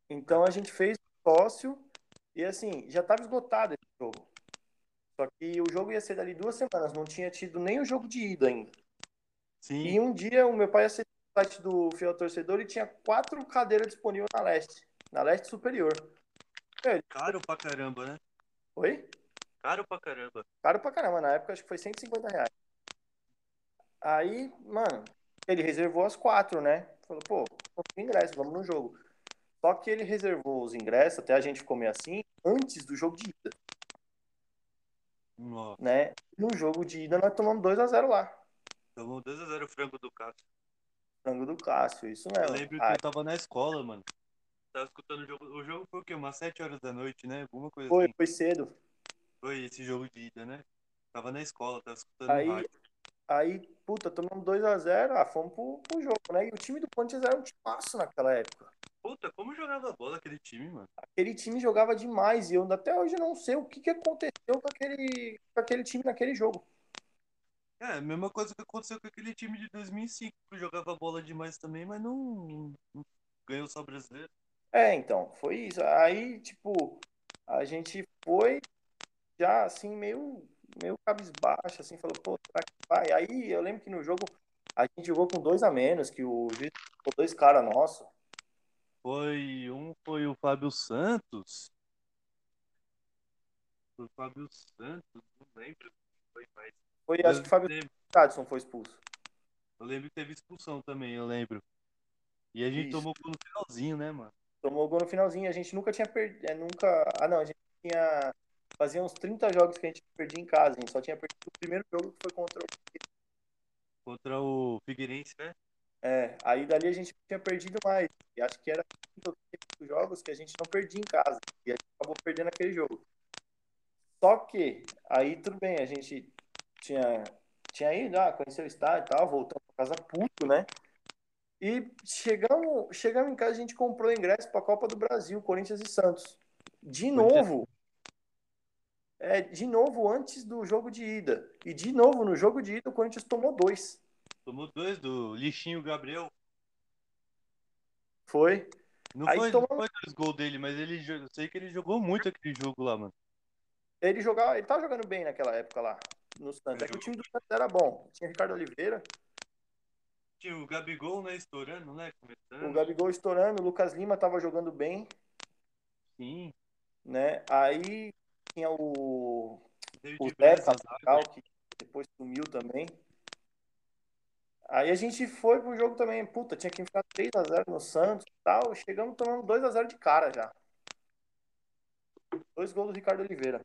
Então a gente fez sócio e assim, já estava esgotado esse jogo. Só que o jogo ia ser dali duas semanas, não tinha tido nem o jogo de ida ainda. Sim. E um dia o meu pai acessou o site do Fiel Torcedor e tinha quatro cadeiras disponíveis na leste, na leste superior. Caro pra caramba, né? Oi? Caro pra caramba. Caro pra caramba, na época acho que foi 150 reais. Aí, mano, ele reservou as quatro, né? Falou, pô, ingresso, vamos no jogo. Só que ele reservou os ingressos, até a gente comer assim, antes do jogo de ida, Nossa, né? No jogo de ida nós tomamos 2x0 lá. tomou 2x0 o frango do Cássio. Frango do Cássio, isso Eu mesmo. lembro que Aí, eu tava na escola, mano. Tava escutando o jogo. O jogo foi o quê? Umas 7 horas da noite, né? Alguma coisa foi, assim. foi cedo. Foi esse jogo de ida, né? Tava na escola, tava escutando Aí, rádio. aí, puta, tomamos 2x0, ah, fomos pro, pro jogo, né? E o time do Corinthians era um timaço naquela época. Puta, como jogava bola aquele time, mano? Aquele time jogava demais e eu até hoje não sei o que, que aconteceu com aquele, com aquele time naquele jogo. É, a mesma coisa que aconteceu com aquele time de 2005, que jogava bola demais também, mas não, não ganhou só brasileiro. É, então, foi isso. Aí, tipo, a gente foi já assim, meio, meio cabisbaixo, assim, falou, pô, será que vai? Aí eu lembro que no jogo a gente jogou com dois a menos, que o juiz dois caras nossos. Foi um foi o Fábio Santos. Foi o Fábio Santos, não lembro. Foi mais. Foi, Eu acho que o Fábio lembro, Tadson foi expulso. eu lembro que teve expulsão também, eu lembro. E a gente Isso. tomou no finalzinho, né, mano? Tomou gol no finalzinho. A gente nunca tinha perdido. É, nunca. Ah, não, a gente tinha. Fazia uns 30 jogos que a gente perdia em casa. A gente só tinha perdido o primeiro jogo que foi contra o. Contra o Figueirense, né? É, aí dali a gente tinha perdido mais. E acho que era 30 ou 35 jogos que a gente não perdia em casa. E a gente acabou perdendo aquele jogo. Só que, aí tudo bem, a gente tinha, tinha ido, ah, conheceu o estádio e tal, voltamos pra casa puto, né? E chegamos, chegamos em casa, a gente comprou ingresso para a Copa do Brasil, Corinthians e Santos. De novo, é, de novo antes do jogo de ida. E de novo, no jogo de ida, o Corinthians tomou dois. Tomou dois do lixinho Gabriel. Foi. Não Aí foi, tomou- não foi dois gols dele, mas ele, eu sei que ele jogou muito aquele jogo lá, mano. Ele jogava, ele tava jogando bem naquela época lá, no Santos. É que o time do Santos era bom. Tinha Ricardo Oliveira, Tinha o Gabigol, né, estourando, né, começando. o Gabigol estourando, o Lucas Lima tava jogando bem, Sim, né? Aí tinha o, David o na zaga. que depois sumiu também. Aí a gente foi pro jogo também. Puta, tinha que enfiar 3x0 no Santos e tal. Chegamos tomando 2x0 de cara já. Dois gols do Ricardo Oliveira.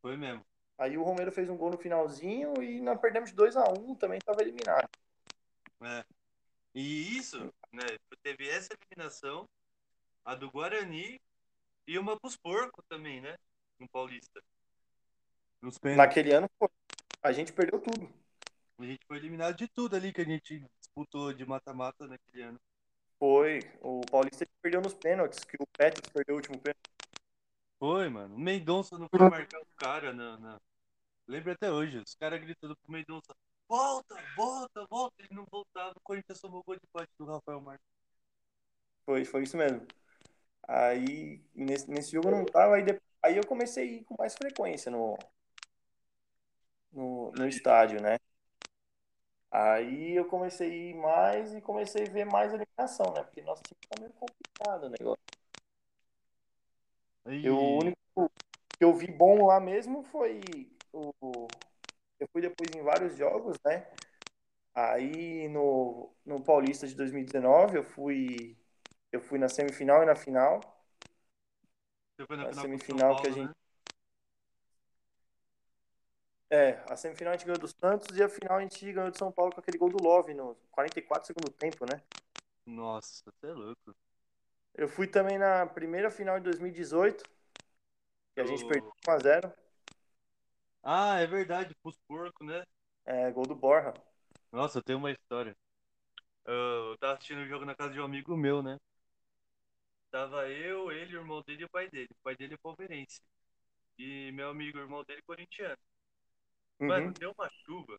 Foi mesmo. Aí o Romero fez um gol no finalzinho e nós perdemos de 2x1, também tava eliminado. É. E isso, né, teve essa eliminação, a do Guarani e uma pros porcos também, né, no Paulista. Naquele ano, pô, a gente perdeu tudo. A gente foi eliminado de tudo ali que a gente disputou de mata-mata naquele ano. Foi. O Paulista perdeu nos pênaltis, que o Petros perdeu o último pênalti. Foi, mano. O Mendonça não foi marcar o cara na. na... Lembra até hoje, os caras gritando pro Mendonça: volta, volta, volta. Ele não voltava. O Corinthians tomou gol de empate do Rafael Marques. Foi, foi isso mesmo. Aí, nesse, nesse jogo eu não tava, aí, depois, aí eu comecei a ir com mais frequência no, no, no estádio, né? Aí eu comecei a ir mais e comecei a ver mais eliminação, né? Porque nosso time tá meio complicado o negócio. Aí, Eu, o único que eu vi bom lá mesmo foi. Eu fui depois em vários jogos, né? Aí no, no Paulista de 2019 eu fui. Eu fui na semifinal e na final. na a final semifinal com o São que a Paulo, gente- né? É, a semifinal a gente ganhou do Santos e a final a gente ganhou do São Paulo com aquele gol do Love no 44 segundo tempo, né? Nossa, você é louco. Eu fui também na primeira final de 2018, que a gente O- perdeu 1x0. Ah, é verdade, pros porcos, né? É, gol do Borja. Nossa, eu tenho uma história. Eu tava assistindo o jogo na casa de um amigo meu, né? Tava eu, ele, o irmão dele e o pai dele. O pai dele é palmeirense. E meu amigo, o irmão dele, corintiano. Mano, Uhum. deu uma chuva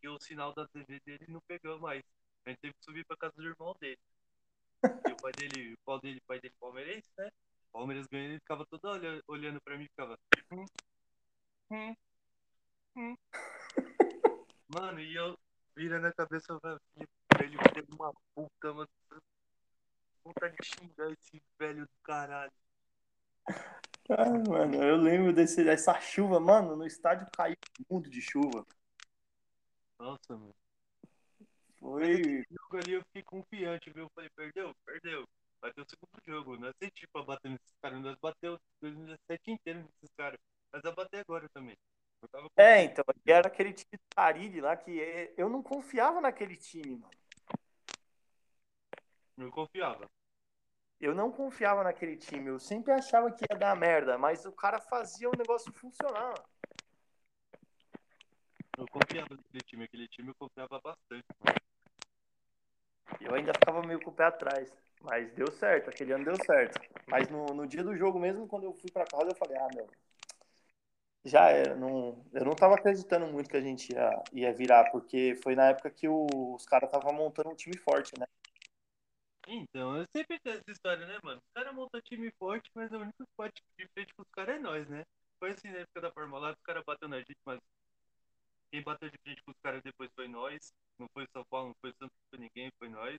que o sinal da TV dele não pegou mais. A gente teve que subir pra casa do irmão dele. E o pai dele, o pai dele, o pai dele palmeirense, né? O Palmeiras ganhando, ele ficava todo olhando, pra mim e ficava. "Hum, hum, hum." Mano, e eu virando a cabeça pra ele de uma puta, mano. Vontade de xingar esse velho do caralho. Ah, mano, eu lembro desse, dessa chuva, mano, no estádio caiu muito de chuva. Nossa, mano. Foi. Esse jogo ali eu fiquei confiante, viu? Eu falei, perdeu? Perdeu. Vai ter o segundo jogo. Nós senti pra bater nesses caras. Nós bateu 2017 inteiro nesses caras. Mas vai bater agora também. Eu tava É, então, era aquele time do Carilli lá que é- eu não confiava naquele time, mano. Eu confiava. Eu não confiava naquele time. Eu sempre achava que ia dar merda, mas o cara fazia o negócio funcionar. Eu confiava naquele time. Aquele time eu confiava bastante. mano. Eu ainda ficava meio com o pé atrás. Mas deu certo, aquele ano deu certo. Mas no, no dia do jogo mesmo, quando eu fui pra casa, eu falei, ah, meu. Já era. Não, eu não tava acreditando muito que a gente ia, ia virar, porque foi na época que o- os caras estavam montando um time forte, né? Então, eu sempre tenho essa história, né, mano? Os caras montam time forte, mas o único que bate de frente com os caras é nós, né? Foi assim na época da Parmalat, os caras bateu na gente, mas quem bateu de frente com os caras depois foi nós. Não foi São Paulo, não foi Santos, não foi ninguém, foi nós.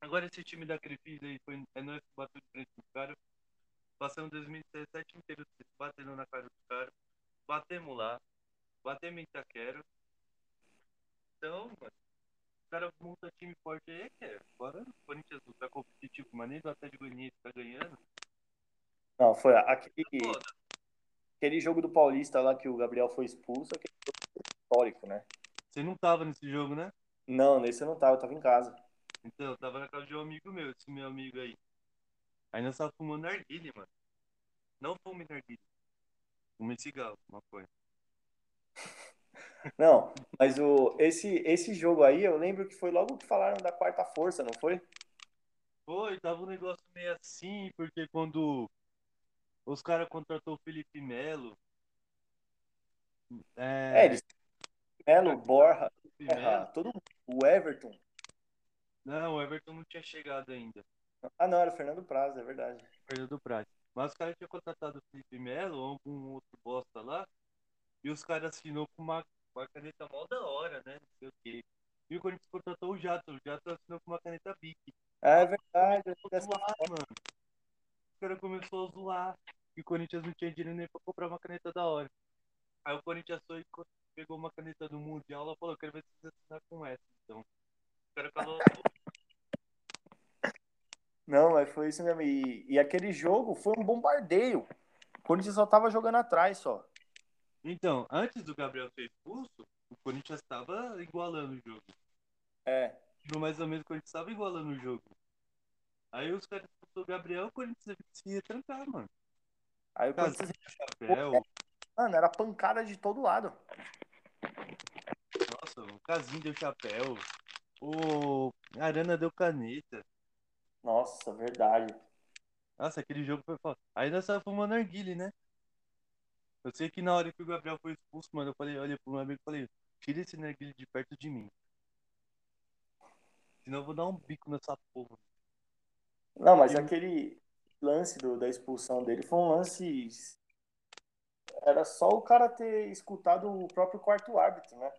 Agora esse time da Crefisa aí, foi, é nós que bateu de frente com os caras. Passamos 2017 inteiro batendo na cara dos caras. Batemos lá. Batemos em Itaquera. Então, mano, os caras montam time forte aí, que é. Agora o Corinthians não tá competitivo, mas nem do Atlético Goianiense tá ganhando. Não, foi aquele, foda. aquele jogo do Paulista lá que o Gabriel foi expulso, aquele jogo histórico, né? Você não tava nesse jogo, né? Não, nesse eu não tava, eu tava em casa. Então, eu tava na casa de um amigo meu, esse meu amigo aí. Aí nós tava fumando narguile, mano. Não fume narguile. Fume cigarro, maconha. Não, mas o, esse, esse jogo aí, eu lembro que foi logo que falaram da quarta força, não foi? Foi, tava um negócio meio assim, porque quando os caras contratou o Felipe Melo. É, É, eles Melo, Melo. todo mundo, o Everton. Não, o Everton não tinha chegado ainda. Ah, não, era o Fernando Praz, é verdade. Fernando Praz. Mas os caras tinham contratado o Felipe Melo ou algum outro bosta lá. E os caras assinou com uma, uma caneta mó da hora, né? Não sei o quê. E o Corinthians contratou o Jato. O Jato assinou com uma caneta Bic. É verdade. Começou a zoar, mano. O cara começou a zoar. E o Corinthians não tinha dinheiro nem pra comprar uma caneta da hora. Aí o Corinthians foi e pegou uma caneta do Mundial e falou que ele vai precisar assinar com essa. Então, o cara falou, Não, mas foi isso mesmo. E, e aquele jogo foi um bombardeio. O Corinthians só tava jogando atrás só. Então, antes do Gabriel ser expulso, o Corinthians estava igualando o jogo. É. No mais ou menos, o Corinthians estava igualando o jogo. Aí os caras expulsou o Gabriel, o Corinthians se retrancar, mano. Aí o Corinthians, chapéu, mano, era pancada de todo lado. nossa, o Casinho deu chapéu, o Arana deu caneta. Nossa, verdade. Nossa, aquele jogo foi foda. Aí nós tava fumando narguile, né? Eu sei que na hora que o Gabriel foi expulso, mano, eu falei, olha pro meu amigo e falei, tira esse narguile de perto de mim. Senão eu vou dar um bico nessa porra. Não, mas aquele lance do, da expulsão dele foi um lance. Era só o cara ter escutado o próprio quarto árbitro, né?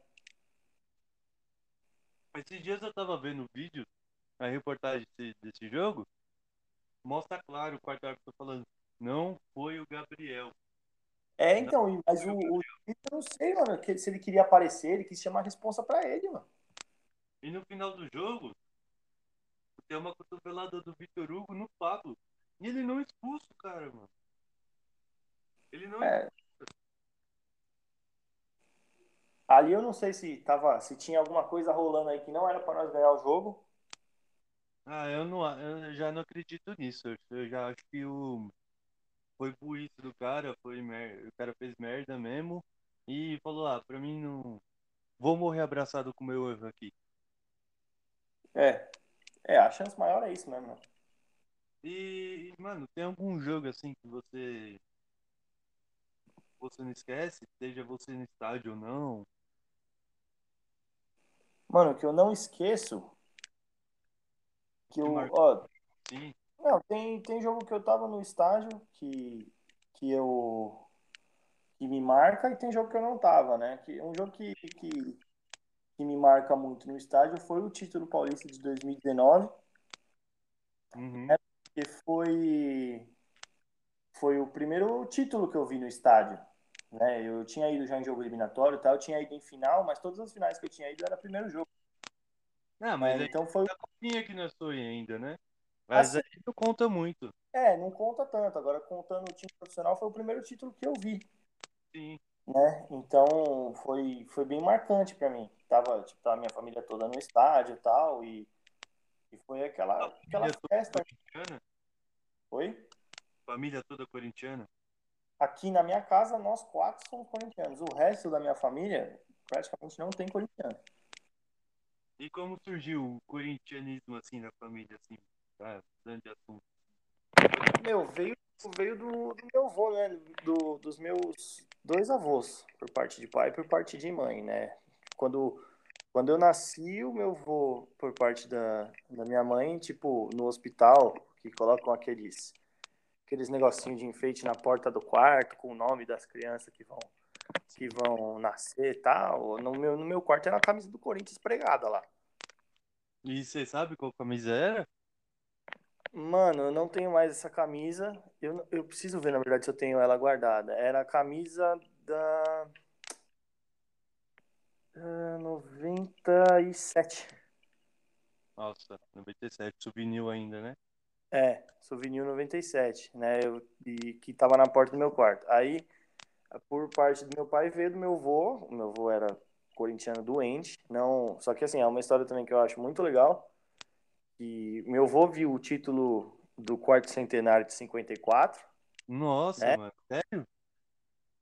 Esses dias eu tava vendo o vídeo, a reportagem desse, desse jogo, mostra claro o quarto árbitro falando, não foi o Gabriel. É, então, mas o, o eu não sei, mano, que- se ele queria aparecer, ele quis chamar a responsa pra ele, mano. E no final do jogo, tem uma cotovelada do Vitor Hugo no Pablo. E ele não expulsa o cara, mano. Ele não É. Ali eu não sei se tava, se tinha alguma coisa rolando aí que não era pra nós ganhar o jogo. Ah, eu não, eu já não acredito nisso. Eu- já acho que o foi burrice do cara, foi mer... o cara fez merda mesmo e falou: "Ah, pra mim não vou morrer abraçado com o meu erro aqui". É. É, a chance maior é isso mesmo. né? E, mano, tem algum jogo assim que você você não esquece, seja você no estádio ou não? Mano, o que eu não esqueço que eu, ó, Sim. Não, tem, tem jogo que eu tava no estágio que, que eu que me marca e tem jogo que eu não tava, né? Que um jogo que, que, que me marca muito no estádio foi o título paulista de 2019, Uhum. que foi foi o primeiro título que eu vi no estádio, né? Eu tinha ido já em jogo eliminatório, e tal, eu tinha ido em final, mas todas as finais que eu tinha ido era primeiro jogo. Ah, mas né? aí Então foi a copinha que nós foi ainda, né? Mas Assim. aí não conta muito. é, não conta tanto. Agora contando o time profissional foi o primeiro título que eu vi. Sim. né? Então foi, foi bem marcante para mim. Tava, tipo, tava minha família toda no estádio e tal, e, e foi aquela, aquela festa. corintiana? Foi? Família toda corintiana? Aqui na minha casa, nós quatro somos corintianos. O resto da minha família praticamente não tem corintiano. E como surgiu o corintianismo assim na família, assim, tá? Assunto. Meu, veio, veio do, do meu avô, né? Do, dos meus dois avós, por parte de pai e por parte de mãe, né? Quando, quando eu nasci, o meu avô, por parte da, da minha mãe, tipo, no hospital, que colocam aqueles, aqueles negocinhos de enfeite na porta do quarto, com o nome das crianças que vão, que vão nascer e tal. No meu, no meu quarto era a camisa do Corinthians pregada lá. E você sabe qual camisa era? Mano, eu não tenho mais essa camisa. Eu, eu preciso ver, na verdade, se eu tenho ela guardada. Era a camisa da. ah, 97. Nossa, 97, souvenir ainda, né? É, Souvenir 97, né? Eu, e que tava na porta do meu quarto. Aí, por parte do meu pai, veio do meu avô. O meu avô era corintiano doente. Não, só que assim, é uma história também que eu acho muito legal. E meu avô viu o título do quarto centenário de 54 Nossa, É? mano, sério?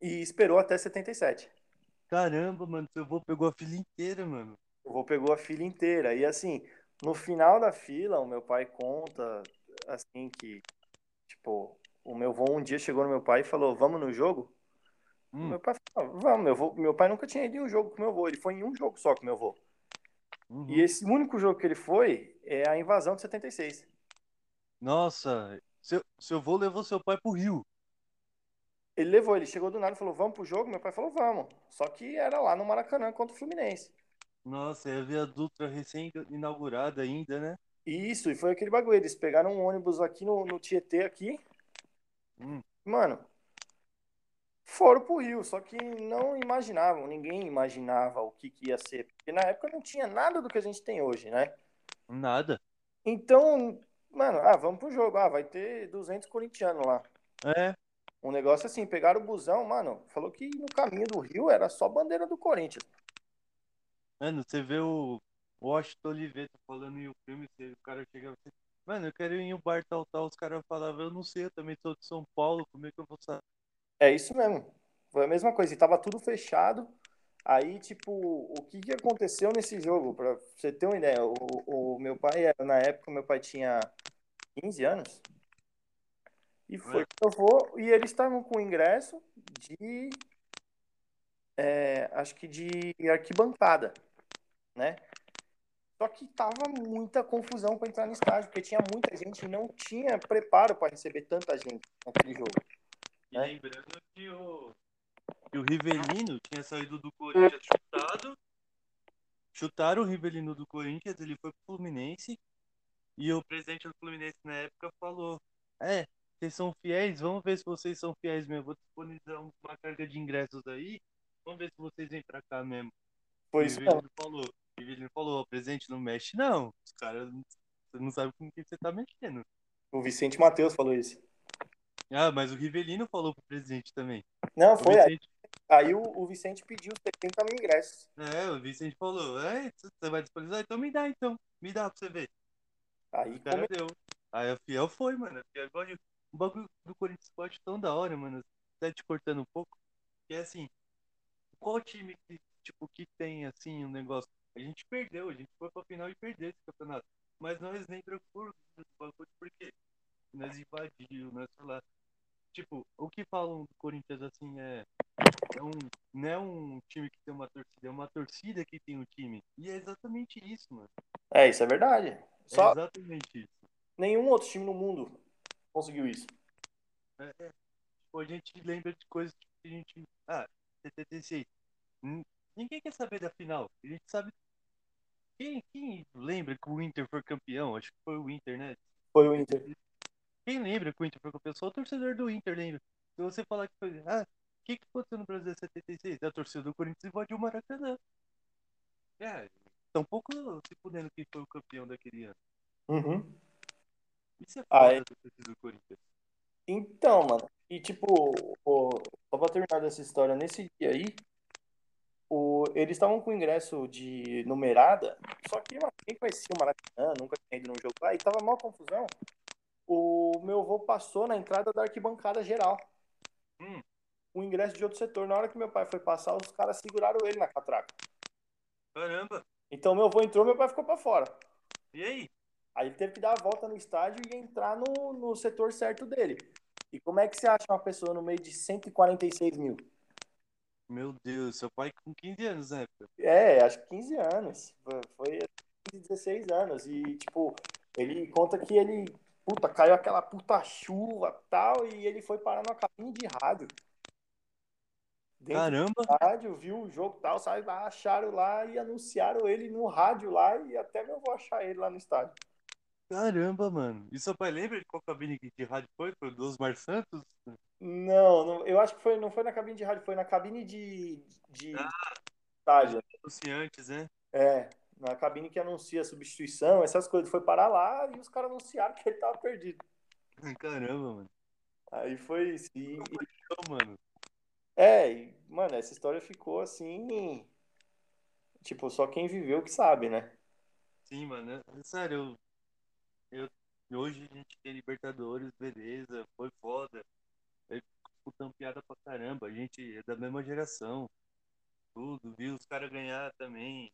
e esperou até 77. Caramba, mano, seu avô pegou a filha inteira, mano. O vô pegou a fila inteira. E assim, no final da fila, o meu pai conta assim que, tipo, o meu vô um dia chegou no meu pai e falou: Vamos no jogo? Hum, Meu pai falou: Vamos, meu, vô, meu pai nunca tinha ido em um jogo com meu vô. Ele foi em um jogo só com meu vô. uhum. E esse único jogo que ele foi é a invasão de 76. Nossa, seu, seu avô levou seu pai pro Rio. Ele levou, ele chegou do nada e falou: Vamos pro jogo? Meu pai falou: Vamos. Só que era lá no Maracanã contra o Fluminense. Nossa, é a Via Dutra recém-inaugurada ainda, né? Isso, e foi aquele bagulho. Eles pegaram um ônibus aqui no, no Tietê, aqui. Hum, Mano, foram pro Rio, só que não imaginavam, ninguém imaginava o que, que ia ser. Porque na época não tinha nada do que a gente tem hoje, né? nada. Então, mano, ah, vamos pro jogo. Ah, vai ter 200 corintianos lá. É, Um negócio assim, pegaram o busão, mano, falou que no caminho do Rio era só bandeira do Corinthians. mano, você vê o Washington Oliveira falando em um filme, o cara chega assim, mano, eu quero ir em um bar tal, tal, os caras falavam, eu não sei, eu também sou de São Paulo, como é que eu vou saber? É isso mesmo. Foi a mesma coisa, e tava tudo fechado. Aí, tipo, o que que aconteceu nesse jogo? Pra você ter uma ideia, o, o meu pai, na época, meu pai tinha 15 anos. E foi que eu vou, e eles estavam com ingresso de, é, acho que de arquibancada, né? Só que tava muita confusão para entrar no estádio, porque tinha muita gente e não tinha preparo para receber tanta gente naquele jogo. E É. lembrando que o, que o Rivelino tinha saído do Corinthians chutado, chutaram o Rivelino do Corinthians, ele foi pro Fluminense, e o presidente do Fluminense na época falou, é, vocês são fiéis, vamos ver se vocês são fiéis mesmo, vou disponibilizar uma carga de ingressos aí, vamos ver se vocês vêm pra cá mesmo. Foi o. Rivelino falou, o Rivelino falou, o presidente não mexe não, os caras, você não sabe com quem você tá mexendo. O Vicente Matheus falou isso. Ah, mas o Rivelino falou pro presidente também. Não, foi. Aí, Vicente, aí o, o Vicente pediu 70 mil ingressos. é, o Vicente falou, é, você vai disponibilizar? Então me dá então, me dá pra você ver. Aí O cara come- deu. Aí a Fiel foi, mano. A Fiel gosta de- O bagulho do Corinthians Esporte tão da hora, mano. Até te cortando um pouco. Que é assim, qual time que, tipo, que tem assim um negócio? A gente perdeu, a gente foi pra final e perdeu esse campeonato. Mas nós nem preocupamos porque nós invadiu, nós sei lá. Tipo, o que falam do Corinthians assim é. É um, não é um time que tem uma torcida, é uma torcida que tem um time. E é exatamente isso, mano. É, isso é verdade. É Só exatamente isso. nenhum outro time no mundo conseguiu isso. É, é. Tipo, a gente lembra de coisas que a gente. Ah, 76. Hum, Ninguém quer saber da final. A gente sabe. Quem, quem lembra que o Inter foi campeão? Acho que foi o Inter, né? Foi o Inter. Quem lembra que o Inter foi campeão? Só o torcedor do Inter lembra. Se você falar que foi. Ah, o que, que aconteceu no Brasil em 76? A torcida do Corinthians invadiu o Maracanã. É, tão pouco se fudendo quem foi o campeão daquele ano. Uhum. Isso é Ah, foda é? da torcida do Corinthians. Então, mano, e tipo, o, só pra terminar dessa história, nesse dia aí, o, eles estavam com ingresso de numerada, só que mano, quem conhecia o Maracanã, nunca tinha ido num jogo lá, e tava maior confusão. O meu avô passou na entrada da arquibancada geral. Hum. O ingresso de outro setor. Na hora que meu pai foi passar, os caras seguraram ele na catraca. Caramba! Então meu avô entrou, meu pai ficou pra fora. E aí? Aí ele teve que dar a volta no estádio e entrar no, no setor certo dele. E como é que você acha uma pessoa no meio de 146 mil? Meu Deus, seu pai com 15 anos época. É, acho que 15 anos. Foi- Foi 15, 16 anos. E, tipo, ele conta que ele, puta, caiu aquela puta chuva tal, e ele foi parar numa cabine de rádio. Dentro Caramba! rádio, viu o jogo tal, saiu lá, acharam lá e anunciaram ele no rádio lá, e até meu avô achar ele lá no estádio. Caramba, mano. E seu pai lembra de qual cabine de rádio foi? Foi do Osmar Santos? Não, não, eu acho que foi, não foi na cabine de rádio, foi na cabine de, de Ah. estádio. Anunciantes, né? É, na cabine que anuncia a substituição, essas coisas. Foi parar lá e os caras anunciaram que ele tava perdido. Caramba, mano. Aí foi isso. E, e- Então, mano. é, e, mano, essa história ficou assim. Tipo, só quem viveu que sabe, né? Sim, mano. é- Sério, eu, eu- hoje a gente tem Libertadores, beleza, foi foda. Eu fico piada pra caramba. A gente é da mesma geração. tudo, vi os caras ganhar também.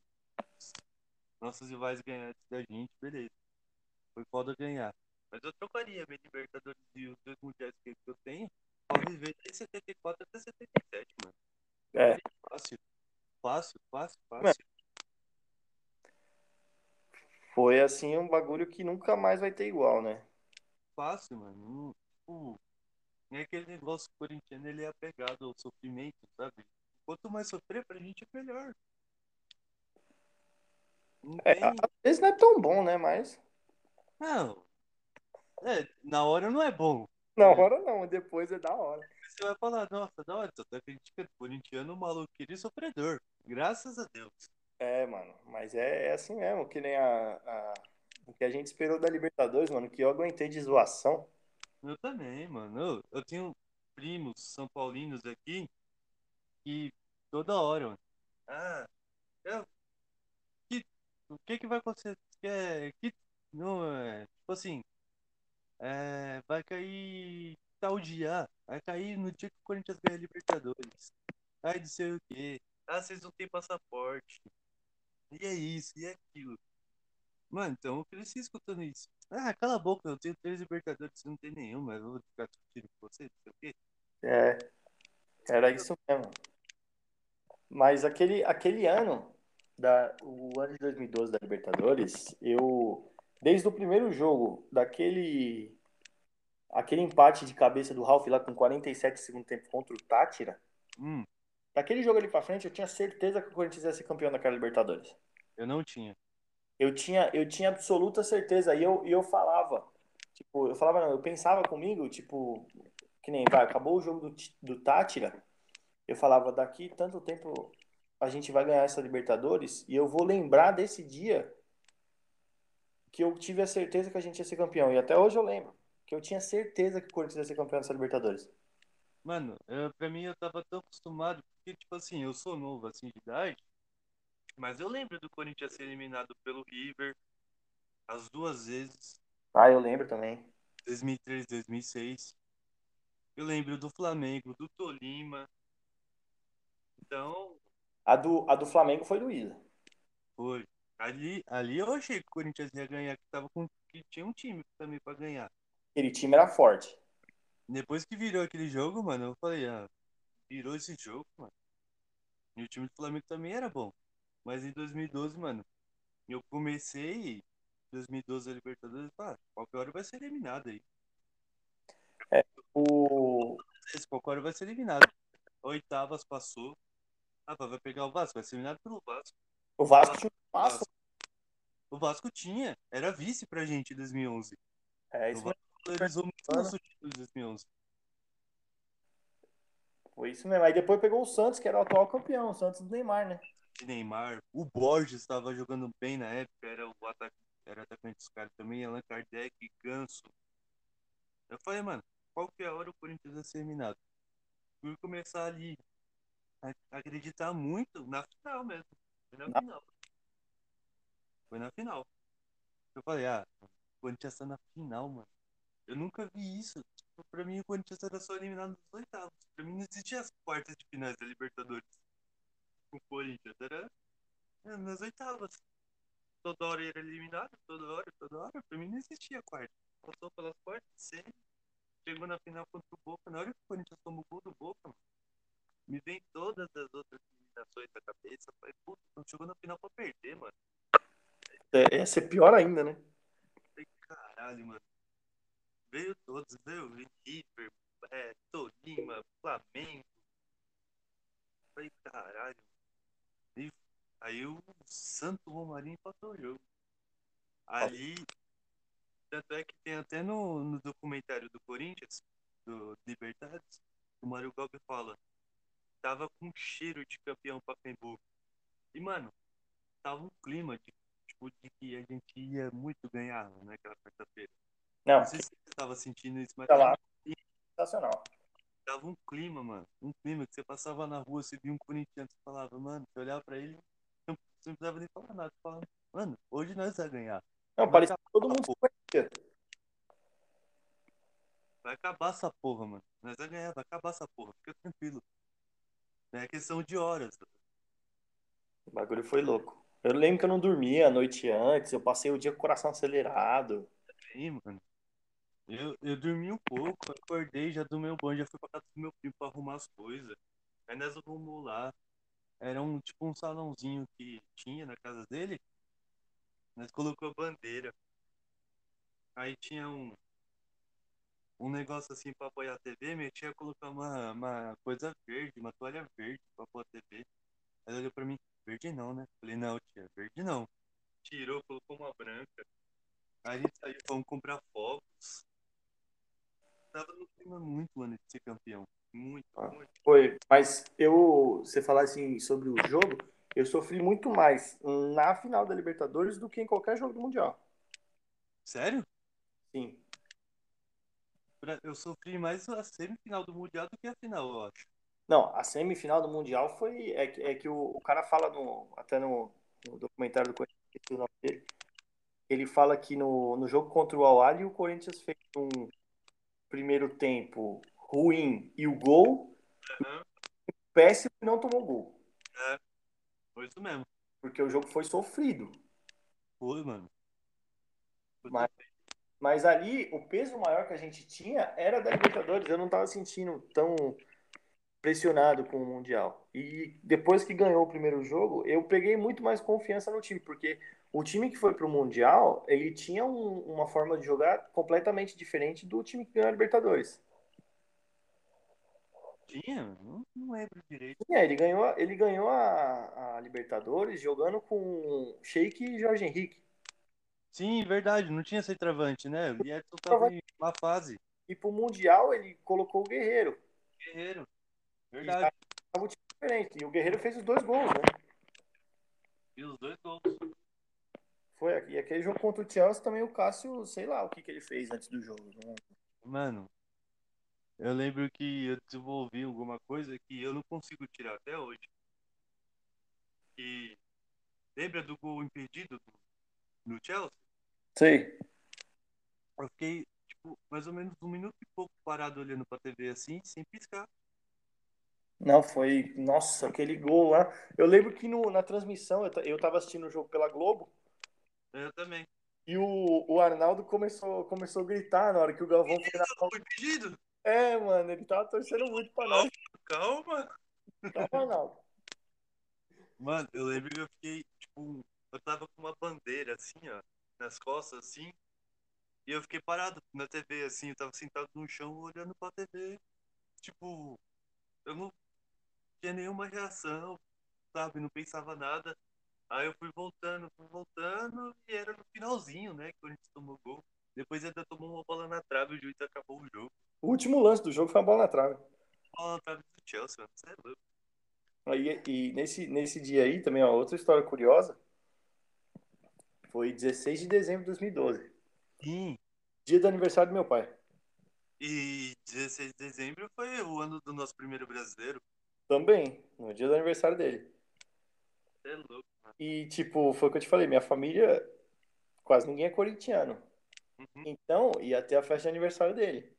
Nossos rivais ganhar da gente, beleza. Foi foda ganhar. Mas eu trocaria minha Libertadores e os dois mundiais que eu tenho pra viver de 74 até 77, mano. É. Fácil. Fácil, fácil, fácil. Foi assim um bagulho que nunca mais vai ter igual, né? Fácil, mano. Tipo, é aquele negócio corintiano, ele é apegado ao sofrimento, sabe? Quanto mais sofrer pra gente é melhor. É, às vezes não é tão bom, né? Mas. Não. É, na hora não é bom. Na hora não, depois é da hora. Você vai falar, nossa, da hora, só tá criticando corintiano, maluqueiro e sofredor. Graças a Deus. É, mano, mas é, é assim mesmo, que nem a, a- o que a gente esperou da Libertadores, mano, que eu aguentei de zoação. Eu também, mano. Eu, eu tenho primos são paulinos aqui que toda hora, mano. Ah, eu, o que que vai acontecer? É- que, não, é, tipo assim, é, vai cair tal dia, vai cair no dia que o Corinthians ganha a Libertadores. Ai, não sei o quê. Ah, vocês não têm passaporte. E é isso, e é aquilo. Mano, então eu cresci escutando isso. Ah, cala a boca, eu tenho três Libertadores, você não tem nenhuma, eu vou ficar discutindo com você, não sei o quê. É, era isso mesmo. Mas aquele, aquele ano, da, o ano de 2012 da Libertadores, eu, desde o primeiro jogo, daquele aquele empate de cabeça do Ralf lá com 47 segundo tempo contra o Tátira, Hum, daquele jogo ali pra frente, eu tinha certeza que o Corinthians ia ser campeão daquela Libertadores. eu não tinha. Eu tinha, eu tinha absoluta certeza. E eu, e eu falava, tipo, eu falava, não, eu pensava comigo, tipo, que nem, vai, acabou o jogo do, do Tátira. Eu falava, daqui tanto tempo a gente vai ganhar essa Libertadores. E eu vou lembrar desse dia que eu tive a certeza que a gente ia ser campeão. E até hoje eu lembro que eu tinha certeza que o Corinthians ia ser campeão dessa Libertadores. Mano, eu, pra mim eu tava tão acostumado, porque, tipo assim, eu sou novo assim de idade, mas eu lembro do Corinthians ser eliminado pelo River as duas vezes, Ah, eu lembro também. 2003, 2006. Eu lembro do Flamengo, do Tolima. Então, A do, a do Flamengo foi do Isa. foi. Ali, ali eu achei que o Corinthians ia ganhar, que tava com que tinha um time também pra ganhar. Aquele time era forte. Depois que virou aquele jogo, mano, eu falei, ah, virou esse jogo, mano. E o time do Flamengo também era bom. Mas em 2012, mano, eu comecei 2012 a Libertadores, pá, qualquer hora vai ser eliminado aí. O, Esse qualquer hora vai ser eliminado. Oitavas passou. Ah, vai pegar o Vasco, vai ser eliminado pelo Vasco. o Vasco tinha um passo. O Vasco tinha, era vice pra gente em 2011. É O isso Vasco valorizou muito o nosso título de 2011. Foi isso mesmo. Aí depois pegou o Santos, que era o atual campeão, o Santos do Neymar, né? de Neymar. O Borges estava jogando bem na época, era o ataque, era atacante dos caras também, Allan Kardec, Ganso. Eu falei, mano, qualquer hora o Corinthians vai ser eliminado. Fui começar ali acreditar muito na final mesmo. Foi na Na- final. Foi na final. Eu falei, ah, o Corinthians tá na final, mano. Eu nunca vi isso. Pra mim, o Corinthians era só eliminado nos oitavos. Pra mim, não existia as quartas de finais da Libertadores. O Corinthians era é, nas oitavas. Toda hora era eliminado, toda hora, toda hora. Pra mim não existia quarta. Passou pelas quartas, sempre. Chegou na final contra o Boca. Na hora que o Corinthians tomou o gol do Boca, mano, me vem todas as outras eliminações da cabeça. Falei, puta, não chegou na final pra perder, mano. É, ia ser pior ainda, né? Falei, caralho, mano. Veio todos, veio River, é, Tolima, Flamengo. Falei, caralho. E aí o Santo Romarinho empatou o jogo. Ali, tanto é que tem até no, no documentário do Corinthians, do Libertadores, o Mário Galbi fala, tava com cheiro de campeão Pacaembu. E, mano, tava um clima de, tipo, de que a gente ia muito ganhar naquela quarta-feira. Não, Não sei se você tava sentindo isso, mas tá lá. Sensacional. tava um clima, mano. Um clima que você passava na rua, você via um corintiano, você falava, mano, você olhava pra ele, não, você não precisava nem falar nada. Você falava, mano, hoje nós vamos ganhar. Não, parecia que todo mundo se conhecia. Vai acabar essa porra, mano. Nós vamos ganhar, vai acabar essa porra. Fica tranquilo. É questão de horas. O bagulho foi louco. Eu lembro que eu não dormia a noite antes, eu passei o dia com o coração acelerado. Sim, mano. Eu, eu dormi um pouco, acordei, já do meu banho, já fui pra casa do meu primo pra arrumar as coisas. Aí nós arrumou lá. Era um tipo um salãozinho que tinha na casa dele. Nós colocou a bandeira. Aí tinha um, um negócio assim pra apoiar a TV, meu tio ia colocar uma, uma coisa verde, uma toalha verde pra apoiar a TV. Ela olhou pra mim, verde não, né? Falei, não, tia, verde não. Tirou, colocou uma branca. Aí a gente saiu, fomos comprar fogos. Tava no clima muito, mano, de ser campeão. Muito, Ah. muito. Foi, mas eu, você falar assim sobre o jogo, eu sofri muito mais na final da Libertadores do que em qualquer jogo do Mundial. Sério? Sim. Eu sofri mais a semifinal do Mundial do que a final, eu acho. Não, a semifinal do Mundial foi. É, que- é que o, o cara fala no, até no, no documentário do Corinthians, esqueci o nome dele. Ele fala que no, no jogo contra o Al-Ahly, o Corinthians fez um primeiro tempo ruim e o gol Aham. péssimo e não tomou gol. Foi isso mesmo. Porque o jogo foi sofrido. Foi, mano. Foi Mas- Mas ali, o peso maior que a gente tinha era da Libertadores. Eu não tava sentindo tão pressionado com o Mundial. E depois que ganhou o primeiro jogo, eu peguei muito mais confiança no time, porque o time que foi pro Mundial, ele tinha um- uma forma de jogar completamente diferente do time que ganhou a Libertadores. Tinha? Não, não lembro direito. É, ele ganhou, ele ganhou a, a Libertadores jogando com Sheik e Jorge Henrique. Sim, verdade, não tinha centroavante, né? O Edson tava em uma fase. E pro Mundial, ele colocou o Guerreiro. Guerreiro. Verdade. Tava um time diferente. E o Guerreiro fez os dois gols, né? E os dois gols. Foi aqui. E aquele jogo contra o Chelsea também o Cássio, sei lá o que, que ele fez antes do jogo. né? Mano, eu lembro que eu desenvolvi alguma coisa que eu não consigo tirar até hoje. E lembra do gol impedido do- no Chelsea? Sei. Eu fiquei, tipo, mais ou menos um minuto e pouco parado olhando pra TV assim, sem piscar. Não, foi. Nossa, aquele gol lá. Eu lembro que no, na transmissão, eu, eu tava assistindo o jogo pela Globo. Eu também. E o, o Arnaldo começou, começou a gritar na hora que o Galvão foi na Gol impedido? É, mano, ele tava torcendo muito pra nós. Calma. Calma, Arnaldo. Mano, eu lembro que eu fiquei, tipo, eu tava com uma bandeira assim, ó, nas costas, assim, e eu fiquei parado na TV, assim, eu tava sentado no chão olhando pra TV. Tipo, eu não tinha nenhuma reação, sabe? Não pensava nada. Aí eu fui voltando, fui voltando, e era no finalzinho, né, que a gente tomou gol. Depois ainda tomou uma bola na trave, o juiz acabou o jogo. O último lance do jogo foi uma bola na trave. Bola na trave do Chelsea, mano, você é louco. Aí, e nesse, nesse dia aí, também, ó, outra história curiosa. Foi 16 de dezembro de 2012. Sim. Dia do aniversário do meu pai. E 16 de dezembro foi o ano do nosso primeiro brasileiro. Também, no dia do aniversário dele. Você é louco, mano. E, tipo, foi o que eu te falei, minha família, quase ninguém é corintiano. Uhum. Então, ia ter a festa de aniversário dele.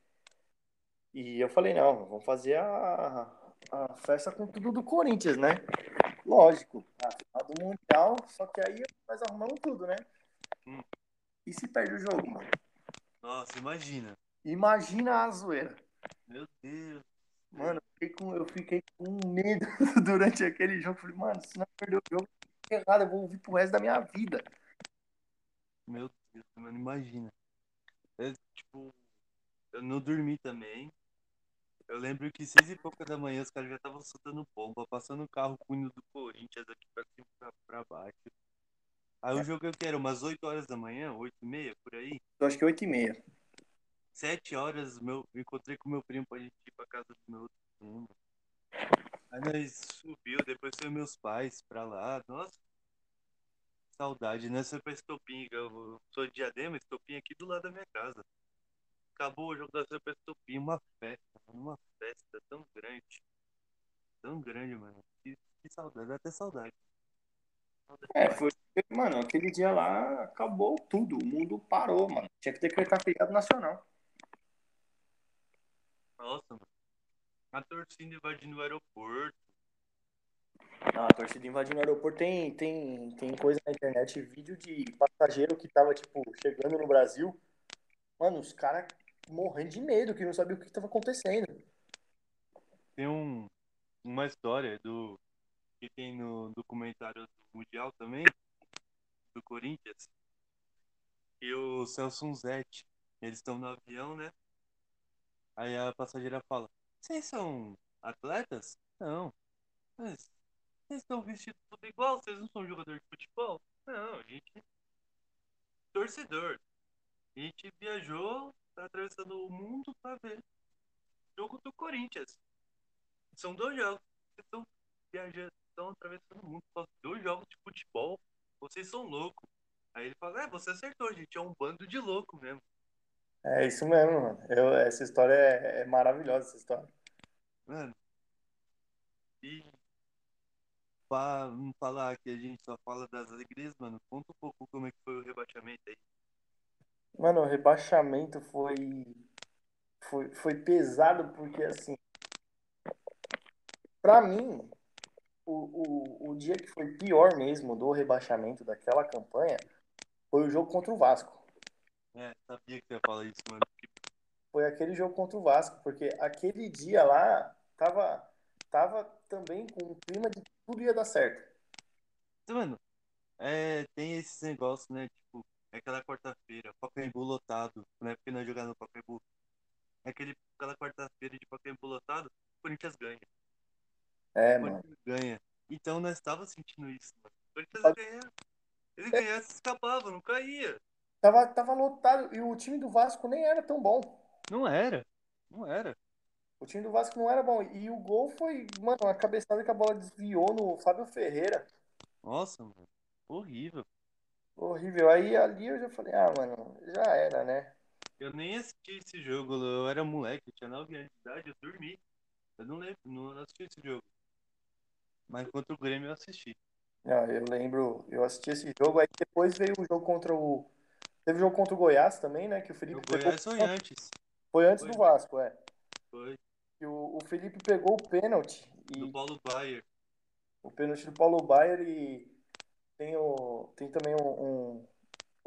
E eu falei, não, vamos fazer a, a festa com tudo do Corinthians, né? Lógico, a final do Mundial, só que aí nós arrumamos tudo, né? Hum. E se perde o jogo, mano? Nossa, imagina. Imagina a zoeira. Meu Deus. Mano, eu fiquei com, eu fiquei com medo durante aquele jogo. Falei, mano, se não perder o jogo, tá errado, eu vou ouvir pro resto da minha vida. Meu Deus, mano, imagina. É, tipo, eu não dormi também. Eu lembro que seis e pouca da manhã os caras já estavam soltando bomba, passando o carro com o hino do Corinthians aqui pra cima e pra, pra baixo. Aí o jogo eu quero umas 8 horas da manhã, 8 e meia, por aí. Eu acho que 8 e meia. Sete horas meu, eu encontrei com meu primo pra gente ir pra casa do meu outro primo. Aí nós subiu, depois foi meus pais pra lá. Nossa, saudade, né? Foi pra Estopim, eu sou de Diadema, Estopim aqui do lado da minha casa. Acabou o jogo da Estopim, uma festa, uma festa tão grande. Tão grande, mano. Que, que saudade, até saudade. É, foi. Mano, aquele dia lá acabou tudo. O mundo parou, mano. Tinha que decretar feriado nacional. Nossa, mano. A torcida invadindo o aeroporto. Ah, a torcida invadindo o aeroporto tem, tem, tem coisa na internet, vídeo de passageiro que tava, tipo, chegando no Brasil. Mano, os caras morrendo de medo, que não sabia o que tava acontecendo. Tem um, uma história do que tem no documentário do Mundial também, do Corinthians, e o Celso Zete, eles estão no avião, né? Aí a passageira fala, vocês são atletas? Não. Mas vocês estão vestidos tudo igual? Vocês não são jogador de futebol? Não, a gente é torcedor. A gente viajou, tá atravessando o mundo pra ver jogo do Corinthians. São dois jogos. Vocês estão viajando, estão atravessando o mundo por dois jogos de futebol. Vocês são loucos. Aí ele fala, é, você acertou, gente. É um bando de louco mesmo. É isso mesmo, mano. Eu, essa história é, é maravilhosa, essa história. Mano. E pra não falar que a gente só fala das alegrias, mano, conta um pouco como é que foi o rebaixamento aí. Mano, o rebaixamento foi, foi, foi pesado porque, assim, pra mim, o, o, o dia que foi pior mesmo do rebaixamento daquela campanha foi o jogo contra o Vasco. É, sabia que você ia falar isso, mano. Foi aquele jogo contra o Vasco, porque aquele dia lá tava, tava também com um clima de que tudo ia dar certo. Mano, é, tem esses negócios, né? Tipo, aquela quarta-feira, Pacaembu lotado, né? Porque nós jogamos no Pacaembu. É aquele, aquela quarta-feira de Pacaembu lotado, o Corinthians ganha. É, O mano. Corinthians ganha. Então nós estávamos sentindo isso, mano. O Corinthians ia ganhar. Ele ganhasse, escapava, não caía. Tava, tava lotado e o time do Vasco nem era tão bom. Não era. Não era. O time do Vasco não era bom. E o gol foi, mano, uma cabeçada que a bola desviou no Fábio Ferreira. Nossa, mano. Horrível. Horrível. Aí ali eu já falei, ah, mano, já era, né? Eu nem assisti esse jogo, eu era moleque, eu tinha 9 anos de idade, eu dormi. Eu não lembro, não assisti esse jogo. Mas contra o Grêmio eu assisti. Não, eu lembro, eu assisti esse jogo, aí depois veio o jogo contra o. Teve o jogo contra o Goiás também, né? Que o Felipe O pegou. Goiás foi antes. Foi antes Foi. do Vasco, é. Foi. E o, o Felipe pegou o pênalti. Do E Paulo Baier. o pênalti do Paulo Baier e tem, o, tem também um, um,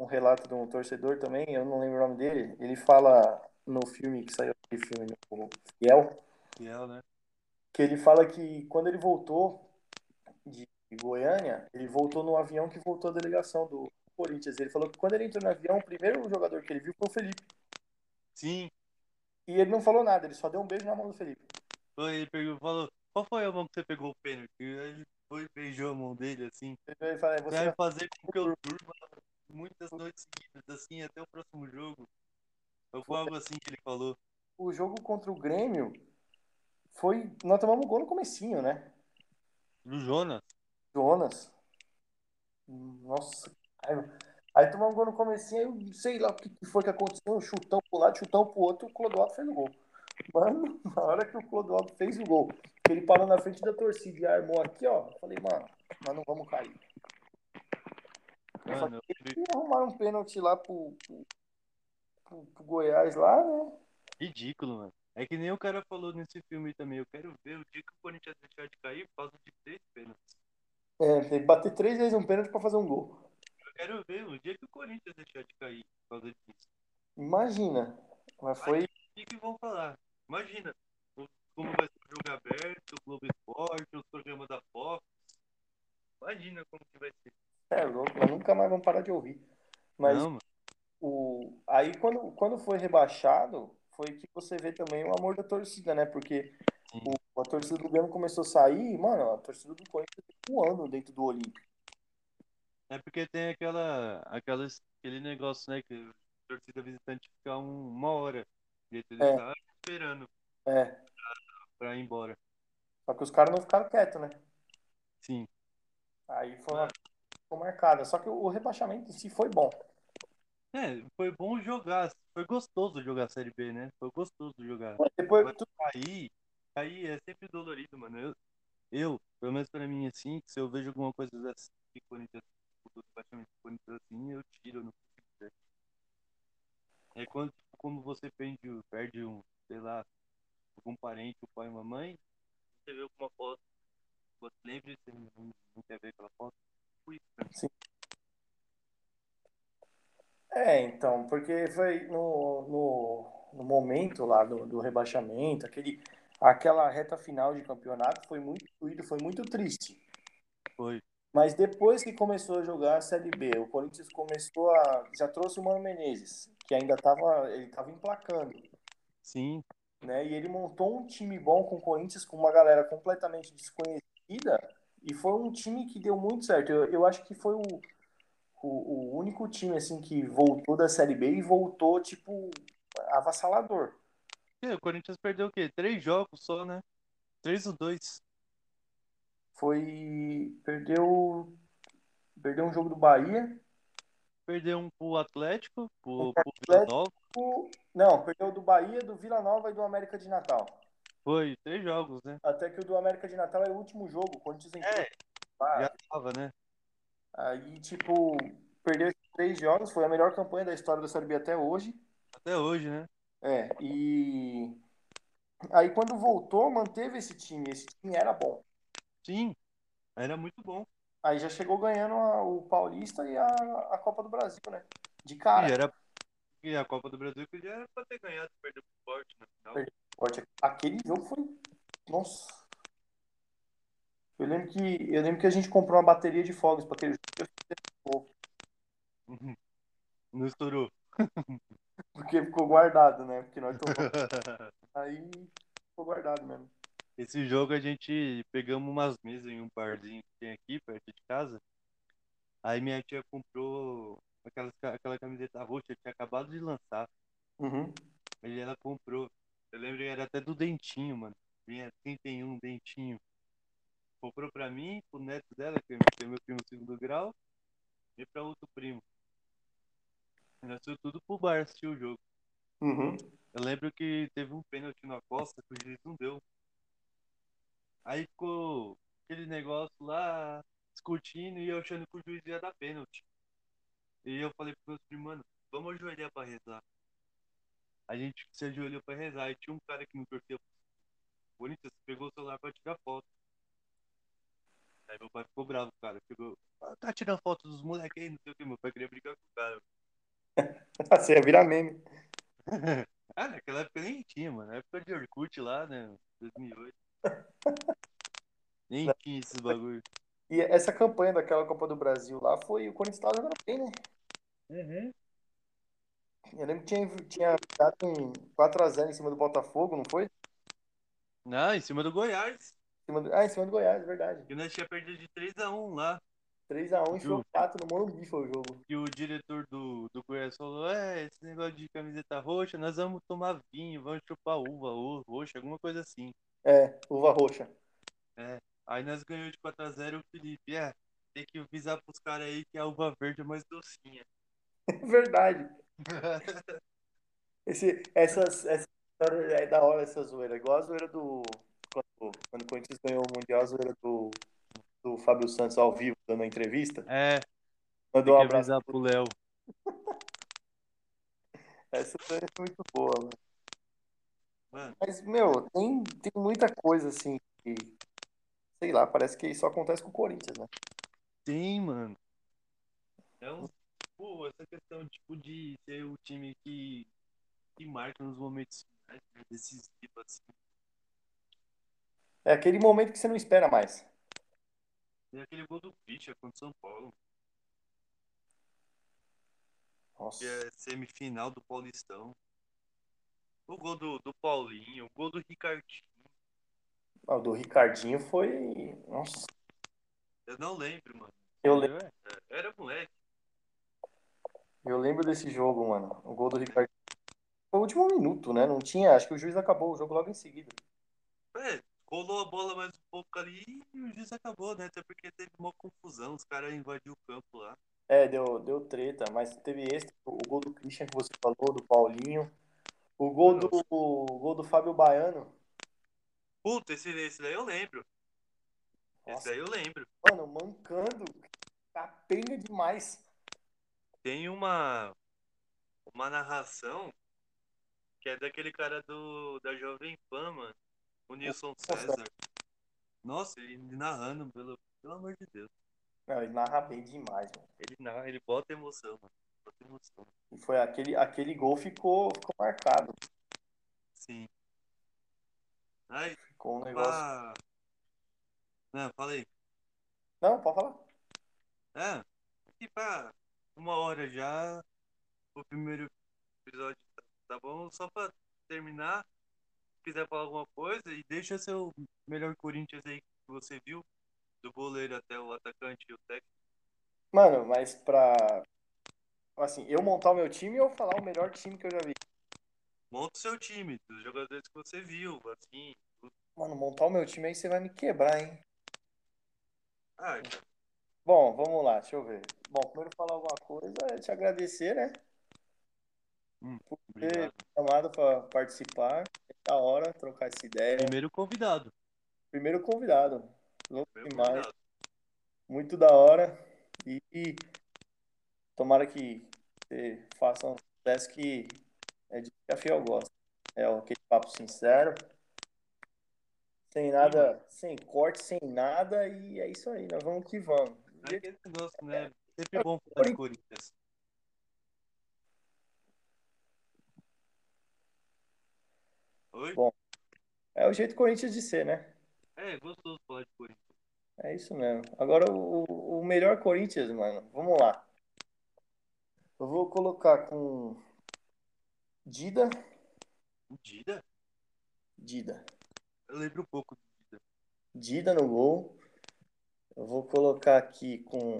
um relato de um torcedor também, eu não lembro o nome dele. Ele fala no filme que saiu aquele filme, o Fiel, Fiel, né? que ele fala que quando ele voltou de Goiânia, ele voltou no avião que voltou a delegação do Corinthians. Ele falou que quando ele entrou no avião, o primeiro jogador que ele viu foi o Felipe. Sim. E ele não falou nada, ele só deu um beijo na mão do Felipe. Ele pegou, falou, qual foi a mão que você pegou o pênalti? Ele foi e beijou a mão dele, assim. Ele fala, "É, você Vai fazer com que eu durma muitas noites seguidas, assim, até o próximo jogo. Foi algo assim que ele falou. o jogo contra o Grêmio foi. Nós tomamos um gol no comecinho, né? Do Jonas. Jonas. Nossa, raiva. Aí tomamos um gol no comecinho, aí eu sei lá o que foi que aconteceu, um chutão pro lado, chutão pro outro, o Clodoaldo fez o gol. Mano, na hora que o Clodoaldo fez o gol, ele parou na frente da torcida e armou aqui, ó, eu falei, mano, nós não vamos cair. Mano, eu E arrumaram um pênalti lá pro, pro, pro- pro Goiás lá, né? ridículo, mano. É que nem o cara falou nesse filme também. Eu quero ver o dia que o Corinthians deixar de cair por causa de três pênaltis. É, tem que bater três vezes um pênalti pra fazer um gol. Eu quero ver o dia que o Corinthians deixar de cair por causa disso. Imagina. Mas foi. O que, que vão falar? Imagina como vai ser jogo aberto, o Globo Esporte, os programas da Fox. Imagina como que vai ser. É louco, nós nunca mais vamos parar de ouvir. Mas Não, o, aí quando, quando foi rebaixado, foi que você vê também o amor da torcida, né? Porque o, a torcida do Grêmio começou a sair, mano, a torcida do Corinthians voando dentro do Olímpico. É porque tem aquela, aquela, aquele negócio, né? Que a torcida visitante fica um- uma hora dentro do É. estádio esperando É. pra ir embora. Só que os caras não ficaram quietos, né? Sim. Aí foi uma ficou marcada. Só que o rebaixamento em si foi bom. É, foi bom jogar. Foi gostoso jogar a Série B, né? Foi gostoso jogar. Depois, Mas cair, cair é sempre dolorido, mano. Eu, eu, pelo menos pra mim, assim, se eu vejo alguma coisa assim, Corinthians, do batimento do Corinthians assim, eu tiro no quiser. É quando, tipo, como você perde, perde um, sei lá, algum parente, o pai e uma mãe, você vê alguma foto Pô, Lembre se não, não quer ver aquela foto? Fui isso, né? É, então, porque foi no, no, no momento lá do, do rebaixamento, aquele, aquela reta final de campeonato foi muito foi muito triste. Foi. Mas depois que começou a jogar a Série B, o Corinthians começou a. Já trouxe o Mano Menezes, que ainda estava ele tava emplacando. Sim. Né? E ele montou um time bom com o Corinthians, com uma galera completamente desconhecida, e foi um time que deu muito certo. Eu, eu acho que foi o, o, o único time assim que voltou da Série B e voltou, tipo, avassalador. O Corinthians perdeu o quê? Três jogos só, né? Três ou dois. Foi. Perdeu. Perdeu um jogo do Bahia. Perdeu um pro Atlético, pro, pro Vila Atlético. Nova. O- Não, perdeu do Bahia, do Vila Nova e do América de Natal. Foi, três jogos, né? Até que o do América de Natal é o último jogo. O Corinthians entrou É, lá. já tava, né? Aí, tipo, perdeu esses três jogos. Foi a melhor campanha da história da Série B até hoje. Até hoje, né? É, e. Aí, quando voltou, manteve esse time. Esse time era bom. Sim, era muito bom. Aí já chegou ganhando a- o Paulista e a, a Copa do Brasil, né? De cara. E era. E a Copa do Brasil que já era pra ter ganhado, perdeu pro Sport na final. Perdeu. Forte. Aquele jogo foi. Nossa. Eu lembro que, eu lembro que a gente comprou uma bateria de fogos para aquele jogo, Uhum. Não estourou. porque ficou guardado, né? Porque nós tomamos. Aí ficou guardado mesmo. Esse jogo a gente pegamos umas mesas em um barzinho que tem aqui perto de casa. Aí minha tia comprou aquelas, ca- aquela camiseta roxa, tinha acabado de lançar. Uhum. Aí ela comprou. Eu lembro que era até do Dentinho, mano. Vinha 31 Dentinho. Comprou pra mim, pro neto dela, que é meu primo segundo grau, e pra outro primo. Fomos tudo pro bar assistir o jogo. Uhum. Eu lembro que teve um pênalti na costa que o juiz não deu. Aí ficou aquele negócio lá, discutindo e eu achando que o juiz ia dar pênalti. E eu falei pro meus primos, mano, vamos ajoelhar pra rezar. A gente se ajoelhou pra rezar e tinha um cara que não torcia pro Corinthians, pegou o celular pra tirar foto. Aí meu pai ficou bravo, cara. Chegou, "Ah, tá tirando foto dos moleques aí, não sei o que. Meu pai queria brigar com o cara. Você ia virar meme. Ah, naquela época nem tinha, mano. Na época de Orkut lá, né? 2008. Nem tinha esses bagulho. E essa campanha daquela Copa do Brasil lá foi o Corinthians estava jogando bem, né? Uhum. Eu lembro que tinha, tinha dado um 4x0 em cima do Botafogo, não foi? Não, em cima do Goiás. Em cima do- Ah, em cima do Goiás, verdade. Que nós tinha perdido de 3x1 lá. 3x1 enfiou Ju. 4 no Morumbi foi o jogo. E o diretor do, do Goiás falou: É, esse negócio de camiseta roxa, nós vamos tomar vinho, vamos chupar uva ou roxa, alguma coisa assim. É, uva roxa. Aí nós ganhamos de 4x0 o Felipe. É, tem que avisar pros caras aí que a uva verde é mais docinha. verdade. Esse, essas, essa história é da hora, essa zoeira. Igual a zoeira do. Quando, quando o Corinthians ganhou o Mundial, a zoeira do, do Fábio Santos ao vivo, dando a entrevista. é, Mandou tem um abraço. avisar pro Léo. Essa zoeira é muito boa, mano. Mano, Mas, meu, tem, tem muita coisa assim que. Sei lá, parece que só acontece com o Corinthians, né? tem, mano. É um. Pô, essa questão, tipo, de ser o time que, que marca nos momentos finais, né, decisivos, assim. É aquele momento que você não espera mais. Tem aquele gol do Christian contra o São Paulo, Nossa. que é semifinal do Paulistão. O gol do, do Paulinho, o gol do Ricardinho. Ah, O do Ricardinho foi. Nossa. Eu não lembro, mano. Eu, le- É, Era moleque. eu lembro desse jogo, mano. O gol do Ricardinho. Foi o último minuto, né? Não tinha. Acho que o juiz acabou o jogo logo em seguida. É, rolou a bola mais um pouco ali e o juiz acabou, né? Até porque teve uma confusão, os caras invadiram o campo lá. É, deu, deu treta, mas teve esse, o gol do Christian que você falou, do Paulinho. O gol do, o gol do Fábio Baiano. Puta, esse, esse daí eu lembro. Esse Nossa, daí eu lembro. mano, mancando. Capenga demais. Tem uma uma narração que é daquele cara do da Jovem Pan, mano. O Nilson César. Nossa, ele narrando, pelo, pelo amor de Deus. Não, ele narra bem demais, mano. Ele narra, ele bota emoção, mano. Bota emoção. E foi aquele, aquele gol ficou, ficou marcado. Sim. Ai, Ficou um negócio. Não, fala aí. Não, pode falar. É, aqui pá, uma hora já, o primeiro episódio tá, tá bom? Só pra terminar, se quiser falar alguma coisa, e deixa seu melhor Corinthians aí que você viu, do goleiro até o atacante e o técnico. Mano, mas pra. Assim, eu montar o meu time ou falar o melhor time que eu já vi? Monta o seu time, dos jogadores que você viu, assim. tudo. Mano, montar o meu time aí você vai me quebrar, hein? Ah, Bom, vamos lá, deixa eu ver. Bom, primeiro falar alguma coisa é te agradecer, né? hum, Por ter chamado pra participar. É da hora trocar essa ideia. Primeiro convidado. Primeiro convidado. Louco Primeiro demais. convidado. Muito da hora. E, e tomara que você faça um sucesso que é de que a Fiel gosta. É aquele papo sincero. Sem nada, sem corte, sem nada. E é isso aí, nós vamos que vamos. É aquele negócio, né? Sempre bom falar de Corinthians. Oi? Bom. É o jeito Corinthians de ser, né? É, gostoso falar de Corinthians. É isso mesmo. Agora o, o melhor Corinthians, mano. Vamos lá. Eu vou colocar com Dida. O Dida? Dida. Eu lembro um pouco do Dida. Dida no gol. Eu vou colocar aqui com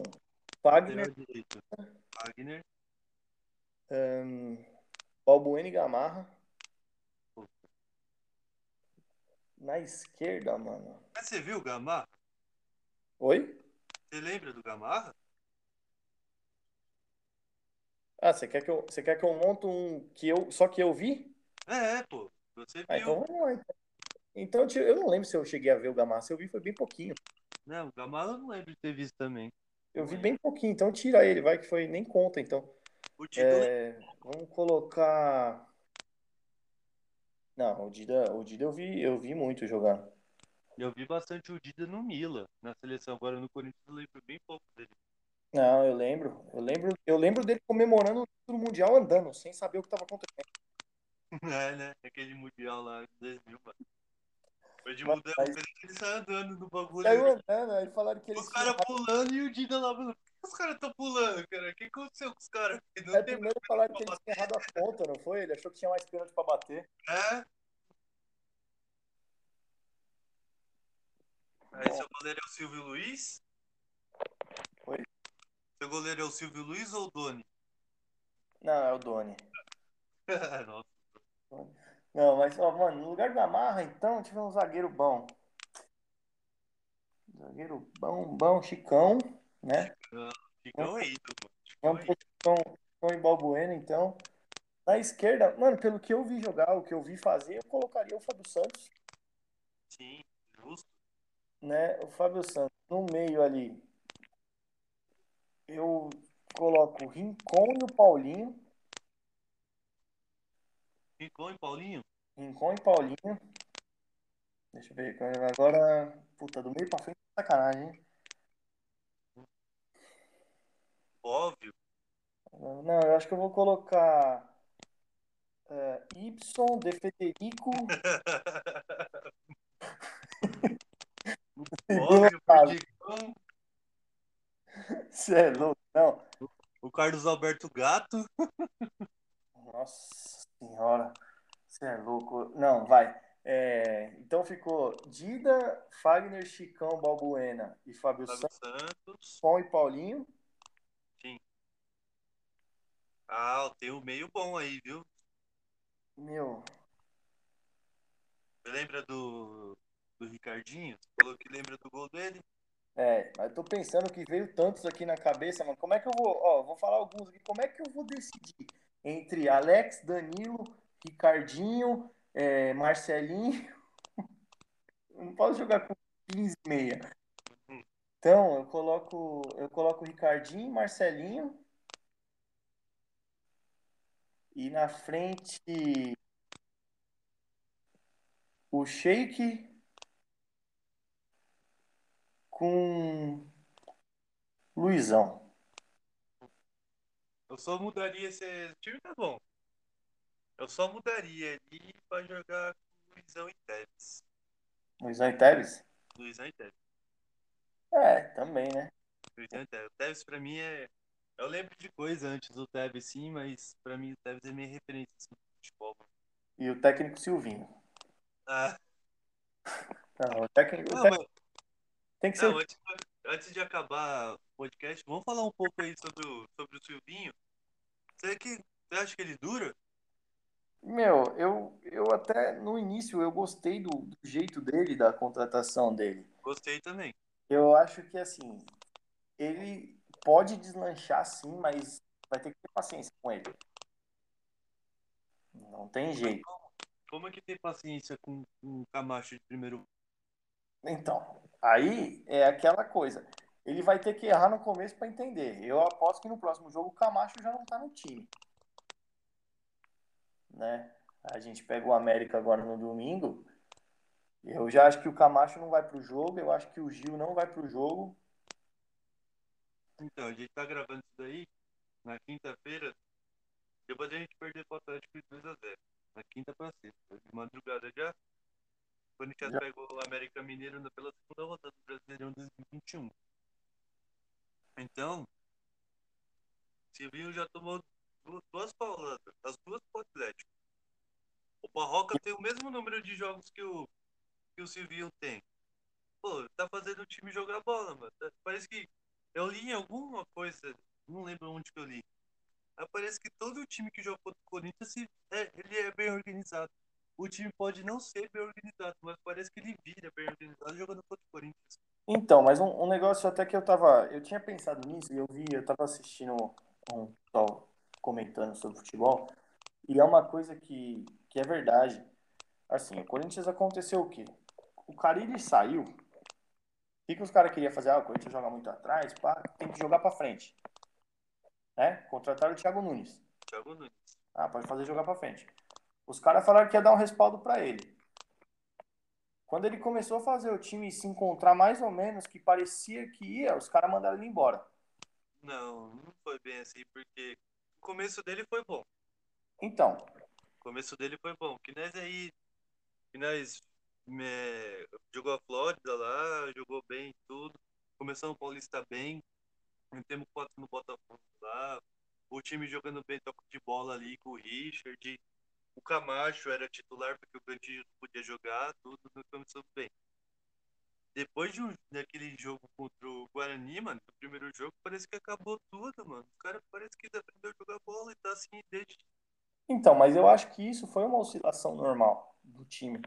direito. Wagner. ahn, Balbuena e Gamarra. Na esquerda, mano. Mas você viu o Gamarra? Oi? Você lembra do Gamarra? Ah, você quer que eu, você quer que eu monte um que eu, só que eu vi? É, é, pô. Você Ah, viu. então vamos lá. Então, então eu não lembro se eu cheguei a ver o Gamarra. Se eu vi, foi bem pouquinho. Não, o Gamarra eu não lembro de ter visto também. Eu vi bem pouquinho, então tira ele, vai, que foi nem conta, então. O Dida. É, vamos colocar. Não, o Dida, o Dida eu vi, eu vi muito jogar. Eu vi bastante o Dida no Mila, na seleção. Agora no Corinthians eu lembro bem pouco dele. Não, eu lembro. Eu lembro, eu lembro dele comemorando o título mundial andando, sem saber o que estava acontecendo. É, né? Aquele mundial lá de 2000, mano. Foi de Mas- o cara ele sai andando no bagulho. Saiu andando, aí falaram que ele Os caras pulando e o Dida lá, mano. Por que os caras estão pulando, cara? O que aconteceu com os caras? Não É, tem primeiro falaram que ele tinha errado a conta, não foi? Ele achou que tinha mais pênalti pra bater. É? Aí seu goleiro é o Silvio Luiz? Oi? Seu goleiro é o Silvio Luiz ou o Doni? Não, é o Doni. Nossa. Não, mas, ó, mano, no lugar da Marra, então, tive um zagueiro bom. Zagueiro bom, bom, Chicão, né? Aí, mano. Ficou Vamos pro Chicão, Chicão e Balbuena, então. Na esquerda, mano, pelo que eu vi jogar, o que eu vi fazer, eu colocaria o Fábio Santos, Sim, justo. né? O Fábio Santos no meio ali. Eu coloco o Rincon e o Paulinho. Ficou, hein, Paulinho? Rincon e Paulinho. Deixa eu ver. Agora, puta, do meio pra frente, sacanagem, hein? Óbvio. Não, eu acho que eu vou colocar é, Y, De Federico. Óbvio, porque Você é louco? Não. o Carlos Alberto Gato. Nossa senhora. Você é louco. Não, vai. É, então ficou Dida, Fagner, Chicão, Balbuena e Fábio Fábio Santos, Santos. Pão e Paulinho. Ah, tem um meio bom aí, viu? Meu, Você lembra do, do Ricardinho? Você falou que lembra do gol dele? É, mas tô pensando que veio tantos aqui na cabeça, mano. Como é que eu vou, ó, vou falar alguns aqui. Como é que eu vou decidir entre Alex, Danilo, Ricardinho, é, Marcelinho? Não posso jogar com 15 e meia. Então, eu coloco, eu coloco Ricardinho, Marcelinho. E na frente o Sheik, com Luizão. Eu só mudaria esse time, tá bom. Eu só mudaria ali pra jogar com Luizão e Tevez. Luizão e Tevez? Luizão e Tevez. É, também, né? Luizão e Tevez. O Tevez pra mim é. Eu lembro de coisa antes do Tevez, sim, mas pra mim o Tevez é minha referência assim, no futebol. Mano. E o técnico Silvinho. Ah, Não, o técnico, o não, técnico mas tem que ser. não, antes, antes de acabar o podcast, vamos falar um pouco aí sobre o, sobre o Silvinho. Você, que, você acha que ele dura? Meu, eu, eu até no início eu gostei do, do jeito dele, da contratação dele. Gostei também. Eu acho que assim, ele pode deslanchar sim, mas vai ter que ter paciência com ele. Não tem jeito. Como é que tem paciência com, com o Camacho de primeiro Então, aí é aquela coisa. Ele vai ter que errar no começo para entender. Eu aposto que no próximo jogo o Camacho já não tá no time. Né? A gente pega o América agora no domingo. Eu já acho que o Camacho não vai pro jogo, eu acho que o Gil não vai pro jogo. Então, a gente tá gravando isso daí na quinta-feira, depois da gente perder pro Atlético de 2x0. Na quinta pra sexta. De madrugada já. Já. pegou o América Mineiro pela segunda rodada do Brasileirão 2021. Então, Silvinho já tomou duas, duas pauladas, as duas pro Atlético. O Barroca tem o mesmo número de jogos que o, que o Silvinho tem. Pô, tá fazendo o time jogar bola, mano. Tá- Parece que eu li em alguma coisa, não lembro onde que eu li. Mas parece que todo time que joga contra o Corinthians é, ele é bem organizado. O time pode não ser bem organizado, mas parece que ele vira bem organizado jogando contra o Corinthians. Então, mas um, um negócio até que eu tava. Eu tinha pensado nisso e eu vi, eu tava assistindo um pessoal comentando sobre futebol. E é uma coisa que, que é verdade. Assim, o Corinthians aconteceu o quê? O Carille saiu. O que, que os caras queriam fazer? Ah, o Corinthians joga muito atrás, pá, tem que jogar pra frente. Né? Contrataram o Thiago Nunes. Thiago Nunes. Ah, pode fazer jogar pra frente. Os caras falaram que ia dar um respaldo pra ele. Quando ele começou a fazer o time se encontrar mais ou menos, que parecia que ia, os caras mandaram ele embora. Não, não foi bem assim, porque o começo dele foi bom. Então, O começo dele foi bom. Que nós aí. Que nós é, jogou a Flórida lá, jogou bem tudo. Começamos o Paulista bem. Temos quatro no Botafogo lá. O time jogando bem, toque de bola ali com o Richard. O Camacho era titular porque o Cantinho não podia jogar, tudo nós começamos bem. Depois de um, daquele jogo contra o Guarani, mano, o primeiro jogo, parece que acabou tudo, mano. O cara parece que aprendeu a jogar bola e tá assim desde então, mas eu acho que isso foi uma oscilação normal do time.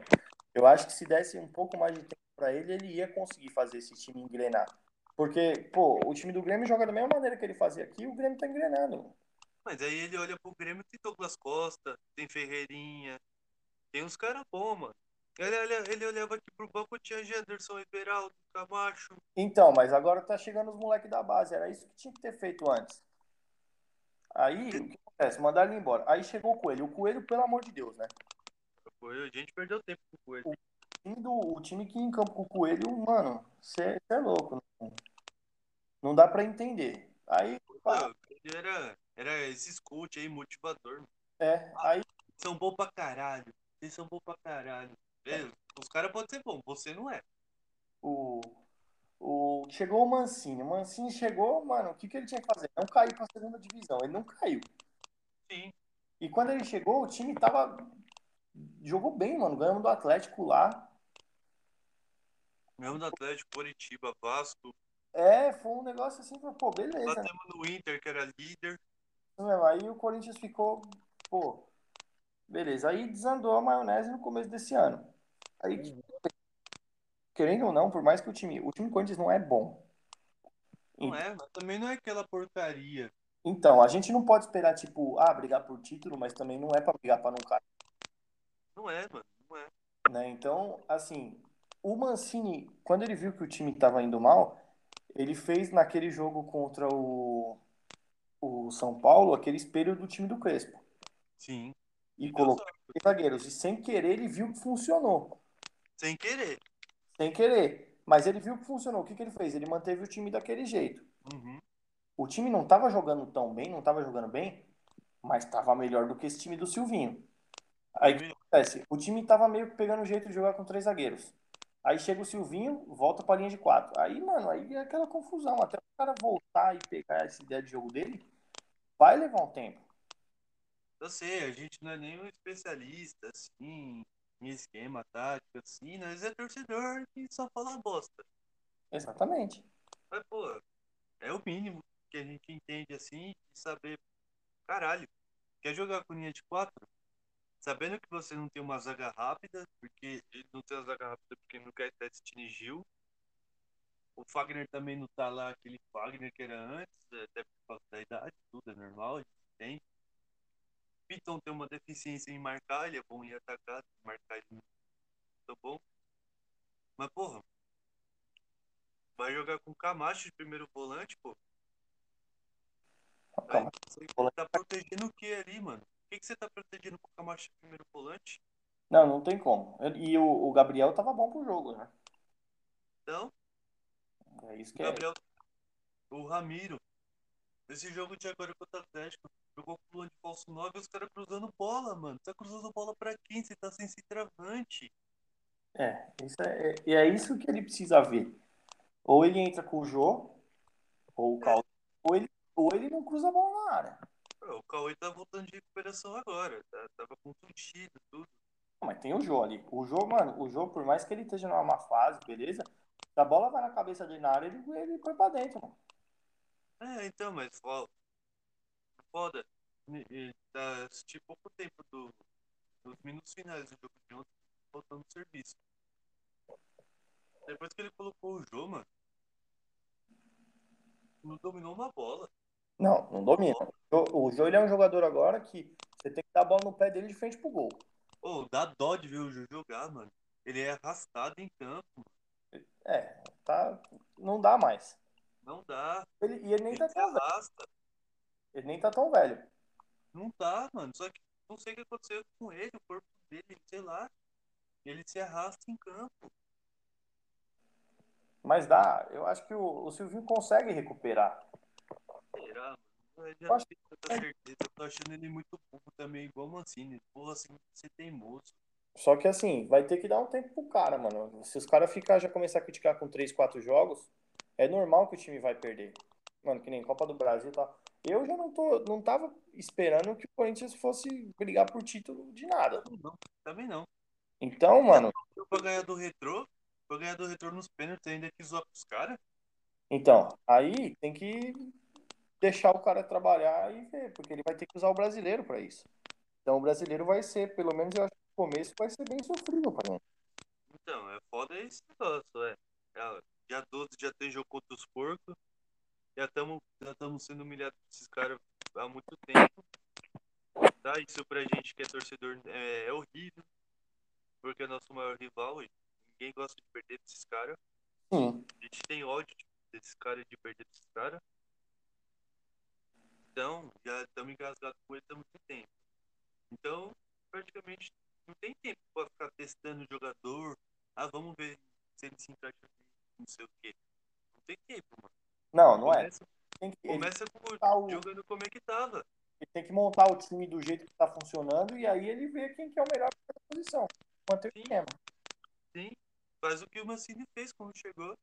Eu acho que se desse um pouco mais de tempo pra ele, ele ia conseguir fazer esse time engrenar. Porque, pô, o time do Grêmio joga da mesma maneira que ele fazia aqui, o Grêmio tá engrenando. Mas aí ele olha pro Grêmio, tem Douglas Costa, tem Ferreirinha, tem uns caras bons, mano. Ele, olha- ele olhava aqui pro banco, tinha Genderson, Everaldo, Camacho. Então, mas agora tá chegando os moleques da base. Era isso que tinha que ter feito antes. Aí, o que acontece? Mandaram ele embora. Aí chegou o Coelho. O Coelho, pelo amor de Deus, né? Foi, a gente perdeu tempo com ele. O time, do, o time que em campo com o Coelho, mano, você é louco. Não, não dá pra entender. Aí, pá, Ele era, era esse coach aí, motivador. é, aí, São bons pra caralho. Vocês são bons pra caralho. É, os caras podem ser bons, você não é. o, o, chegou o Mancini. O Mancini chegou, mano, o que, que ele tinha que fazer? Não cair pra segunda divisão. Ele não caiu. Sim. E quando ele chegou, o time tava. Jogou bem, mano. Ganhamos do Atlético lá. Mesmo do Atlético, Coritiba, Vasco. É, foi um negócio assim, pô, beleza. né? Batemos no Inter, que era líder. Mesmo. Aí o Corinthians ficou, pô, beleza. Aí desandou a maionese no começo desse ano. Aí, querendo ou não, por mais que o time, o time do Corinthians não é bom. Não é, mas também não é aquela porcaria. Então, a gente não pode esperar, tipo, ah, brigar por título, mas também não é pra brigar pra não cair, Não é, mano. Não é. né? Então, assim, o Mancini, quando ele viu que o time tava indo mal, ele fez naquele jogo contra o, o São Paulo aquele espelho do time do Crespo. Sim. E colocou sorte. zagueiros. E sem querer ele viu que funcionou. Sem querer. Sem querer. Mas ele viu que funcionou. O que, que ele fez? Ele manteve o time daquele jeito. Uhum. O time não estava jogando tão bem, não estava jogando bem, mas estava melhor do que esse time do Silvinho. Aí o que acontece? O time estava meio que pegando o jeito de jogar com três zagueiros. Aí chega o Silvinho, volta para a linha de quatro. Aí, mano, aí é aquela confusão. Até o cara voltar e pegar essa ideia de jogo dele, vai levar um tempo. Eu sei, a gente não é nenhum especialista, assim, em esquema tático, assim, nós é torcedor que só fala bosta. Exatamente. Mas, pô, é o mínimo que a gente entende, assim, de saber, caralho, quer jogar com linha de quatro? Sabendo que você não tem uma zaga rápida, porque ele não tem uma zaga rápida porque não quer Destiny Gil. O Fagner também não tá lá, aquele Fagner que era antes, até por causa da idade, tudo é normal, a gente tem. Piton tem uma deficiência em marcar, ele é bom em atacar, marcar ele não tá bom. Mas, porra, vai jogar com Camacho de primeiro volante, pô. Aí, você tá protegendo o que ali, mano? O que, que você tá protegendo com o Camacho de primeiro volante? Não, não tem como. E o, o Gabriel tava bom pro jogo, né? Então, É isso o que é. Gabriel, o Ramiro, esse jogo de agora contra o Atlético, jogou com plano de falso 9 e os caras cruzando bola, mano. Tá cruzando bola pra quem? Você tá sem centroavante. É, isso é, é- e é isso que ele precisa ver. Ou ele entra com o Jô, ou o Cal, ou ele, ou ele não cruza a bola na área. O Cauê tá voltando de recuperação agora, tá? tava contundido, tudo. Não, mas tem o Jô ali. O Jô, mano, o Jô, por mais que ele esteja numa má fase, beleza? A bola vai na cabeça dele na área, ele, ele põe pra dentro, mano. É, então, mas fo- foda. E Tá, assisti pouco tempo do, dos minutos finais do jogo de ontem, voltando do serviço. Depois que ele colocou o jogo, mano, não dominou uma bola. Não, não domina. O Jô, o Jô, ele é um jogador agora que você tem que dar a bola no pé dele de frente pro gol. Ô, dá dó de ver o Ju jogar, mano. Ele é arrastado em campo. É, tá, não dá mais. Não dá. Ele, e ele nem Ele tá tão velho. Ele nem tá tão velho. Não dá, mano. Só que não sei o que aconteceu com ele, o corpo dele, sei lá. Ele se arrasta em campo. Mas dá. Eu acho que o, o Silvinho consegue recuperar. Será, mano? Eu já acho tenho certeza. Eu tô achando ele muito burro também, igual o Mancini. Porra, assim, você teimoso. Só que assim, vai ter que dar um tempo pro cara, mano. Se os caras ficar já começar a criticar com 3, 4 jogos, é normal que o time vai perder. Mano, que nem Copa do Brasil e tal. Eu já não tô, não tava esperando que o Corinthians fosse brigar por título de nada. Não, também não. Então, mano, pra ganhar do retrô, pra ganhar do retrô nos pênaltis, ainda quis zoar pros caras. então, aí tem que deixar o cara trabalhar e ver, porque ele vai ter que usar o brasileiro pra isso. Então o brasileiro vai ser, pelo menos eu acho que começo vai ser bem pra gente. Então, é foda esse negócio, é. Dia 12 já tem jogo contra os porcos. Já estamos já tamo sendo humilhados por esses caras há muito tempo. Tá? Isso pra gente que é torcedor é, é horrível. Porque é nosso maior rival e ninguém gosta de perder desses caras. A gente tem ódio de- desses caras de perder desses caras. Então, já estamos engasgados com eles há muito tempo. Então, praticamente não tem tempo para ficar testando o jogador. Ah, vamos ver se ele se encaixa não sei o quê. Não tem tempo, mano. Não, não é. Começa, Tem que, começa com o jogando como é que tava. ele tem que montar o time do jeito que tá funcionando e aí ele vê quem que é o melhor pra posição. Manter o Sim. esquema. Sim, faz o que o Mancini fez quando chegou.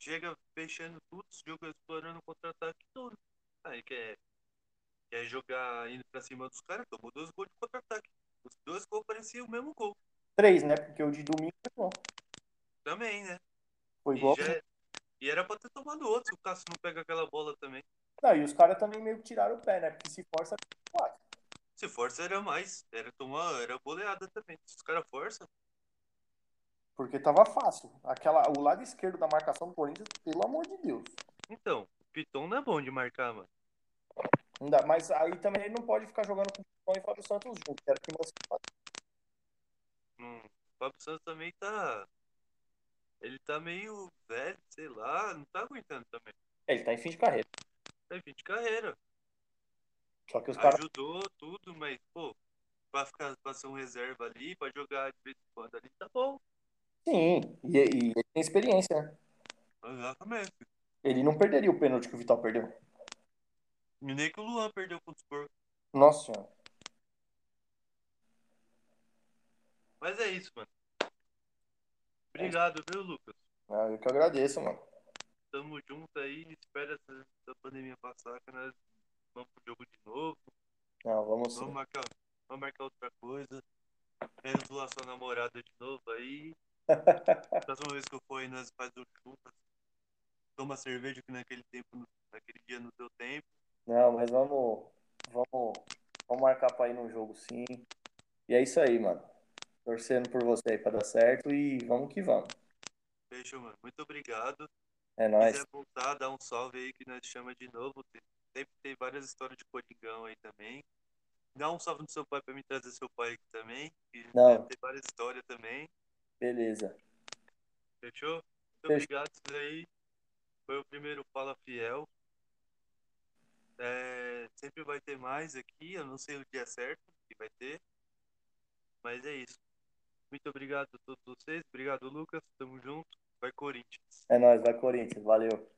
Chega fechando tudo, joga explorando o contra-ataque todo. Aí quer, quer jogar indo pra cima dos caras, tomou dois gols de contra-ataque. Os dois gols pareciam o mesmo gol. Três, né? Porque o de domingo foi bom. Também, né? Foi E, igual. já- e era pra ter tomado outro se o Cássio não pega aquela bola também. Não, e os caras também meio que tiraram o pé, né? Porque se força, quatro. Se força era mais, era tomar, era goleada também. Se os caras forçam, Porque tava fácil. Aquela, o lado esquerdo da marcação do Corinthians, pelo amor de Deus. então, o Piton não é bom de marcar, mano. Não dá. Mas aí também ele não pode ficar jogando com o Piton e Fábio Santos junto. que Era o que você faz. Hum, o Fábio Santos também tá. Ele tá meio velho, sei lá, não tá aguentando também. Ele tá em fim de carreira. Tá em fim de carreira. Só que os caras. Ajudou tudo, mas, pô, pra ficar pra ser um reserva ali, pra jogar de vez em quando ali, tá bom. Sim, e, e ele tem experiência, né? Exatamente. Ele não perderia o pênalti que o Vital perdeu. E nem que o Luan perdeu contra o Spurs. Nossa senhora. Mas é isso, mano. Obrigado, viu, Lucas? Ah, eu que agradeço, mano. Tamo junto aí. Espera essa, essa pandemia passar, que nós vamos pro jogo de novo. Não, vamos sim. Vamos marcar, vamos marcar outra coisa. Quero zoar sua namorada de novo aí. Próxima vez que eu for aí, nós faz o chupa. Toma cerveja que naquele tempo, naquele dia no teu tempo. Não, mas vamos, vamos, vamos marcar pra ir num jogo sim. E é isso aí, mano. Torcendo por você aí pra dar certo e vamos que vamos. Fechou, mano. Muito obrigado. É Se nóis. quiser voltar, dá um salve aí que nós chama de novo. Tem- Sempre tem várias histórias de Coringão aí também. Dá um salve no seu pai pra me trazer seu pai aqui também. Que Não. ter várias histórias também. Beleza. Fechou? Muito Fechou. obrigado. Isso aí foi o primeiro Fala Fiel. É, sempre vai ter mais aqui. Eu não sei o dia certo que vai ter. Mas é isso. Muito obrigado a todos vocês. Obrigado, Lucas. Tamo junto. Vai, Corinthians. É nóis, vai Corinthians. Valeu.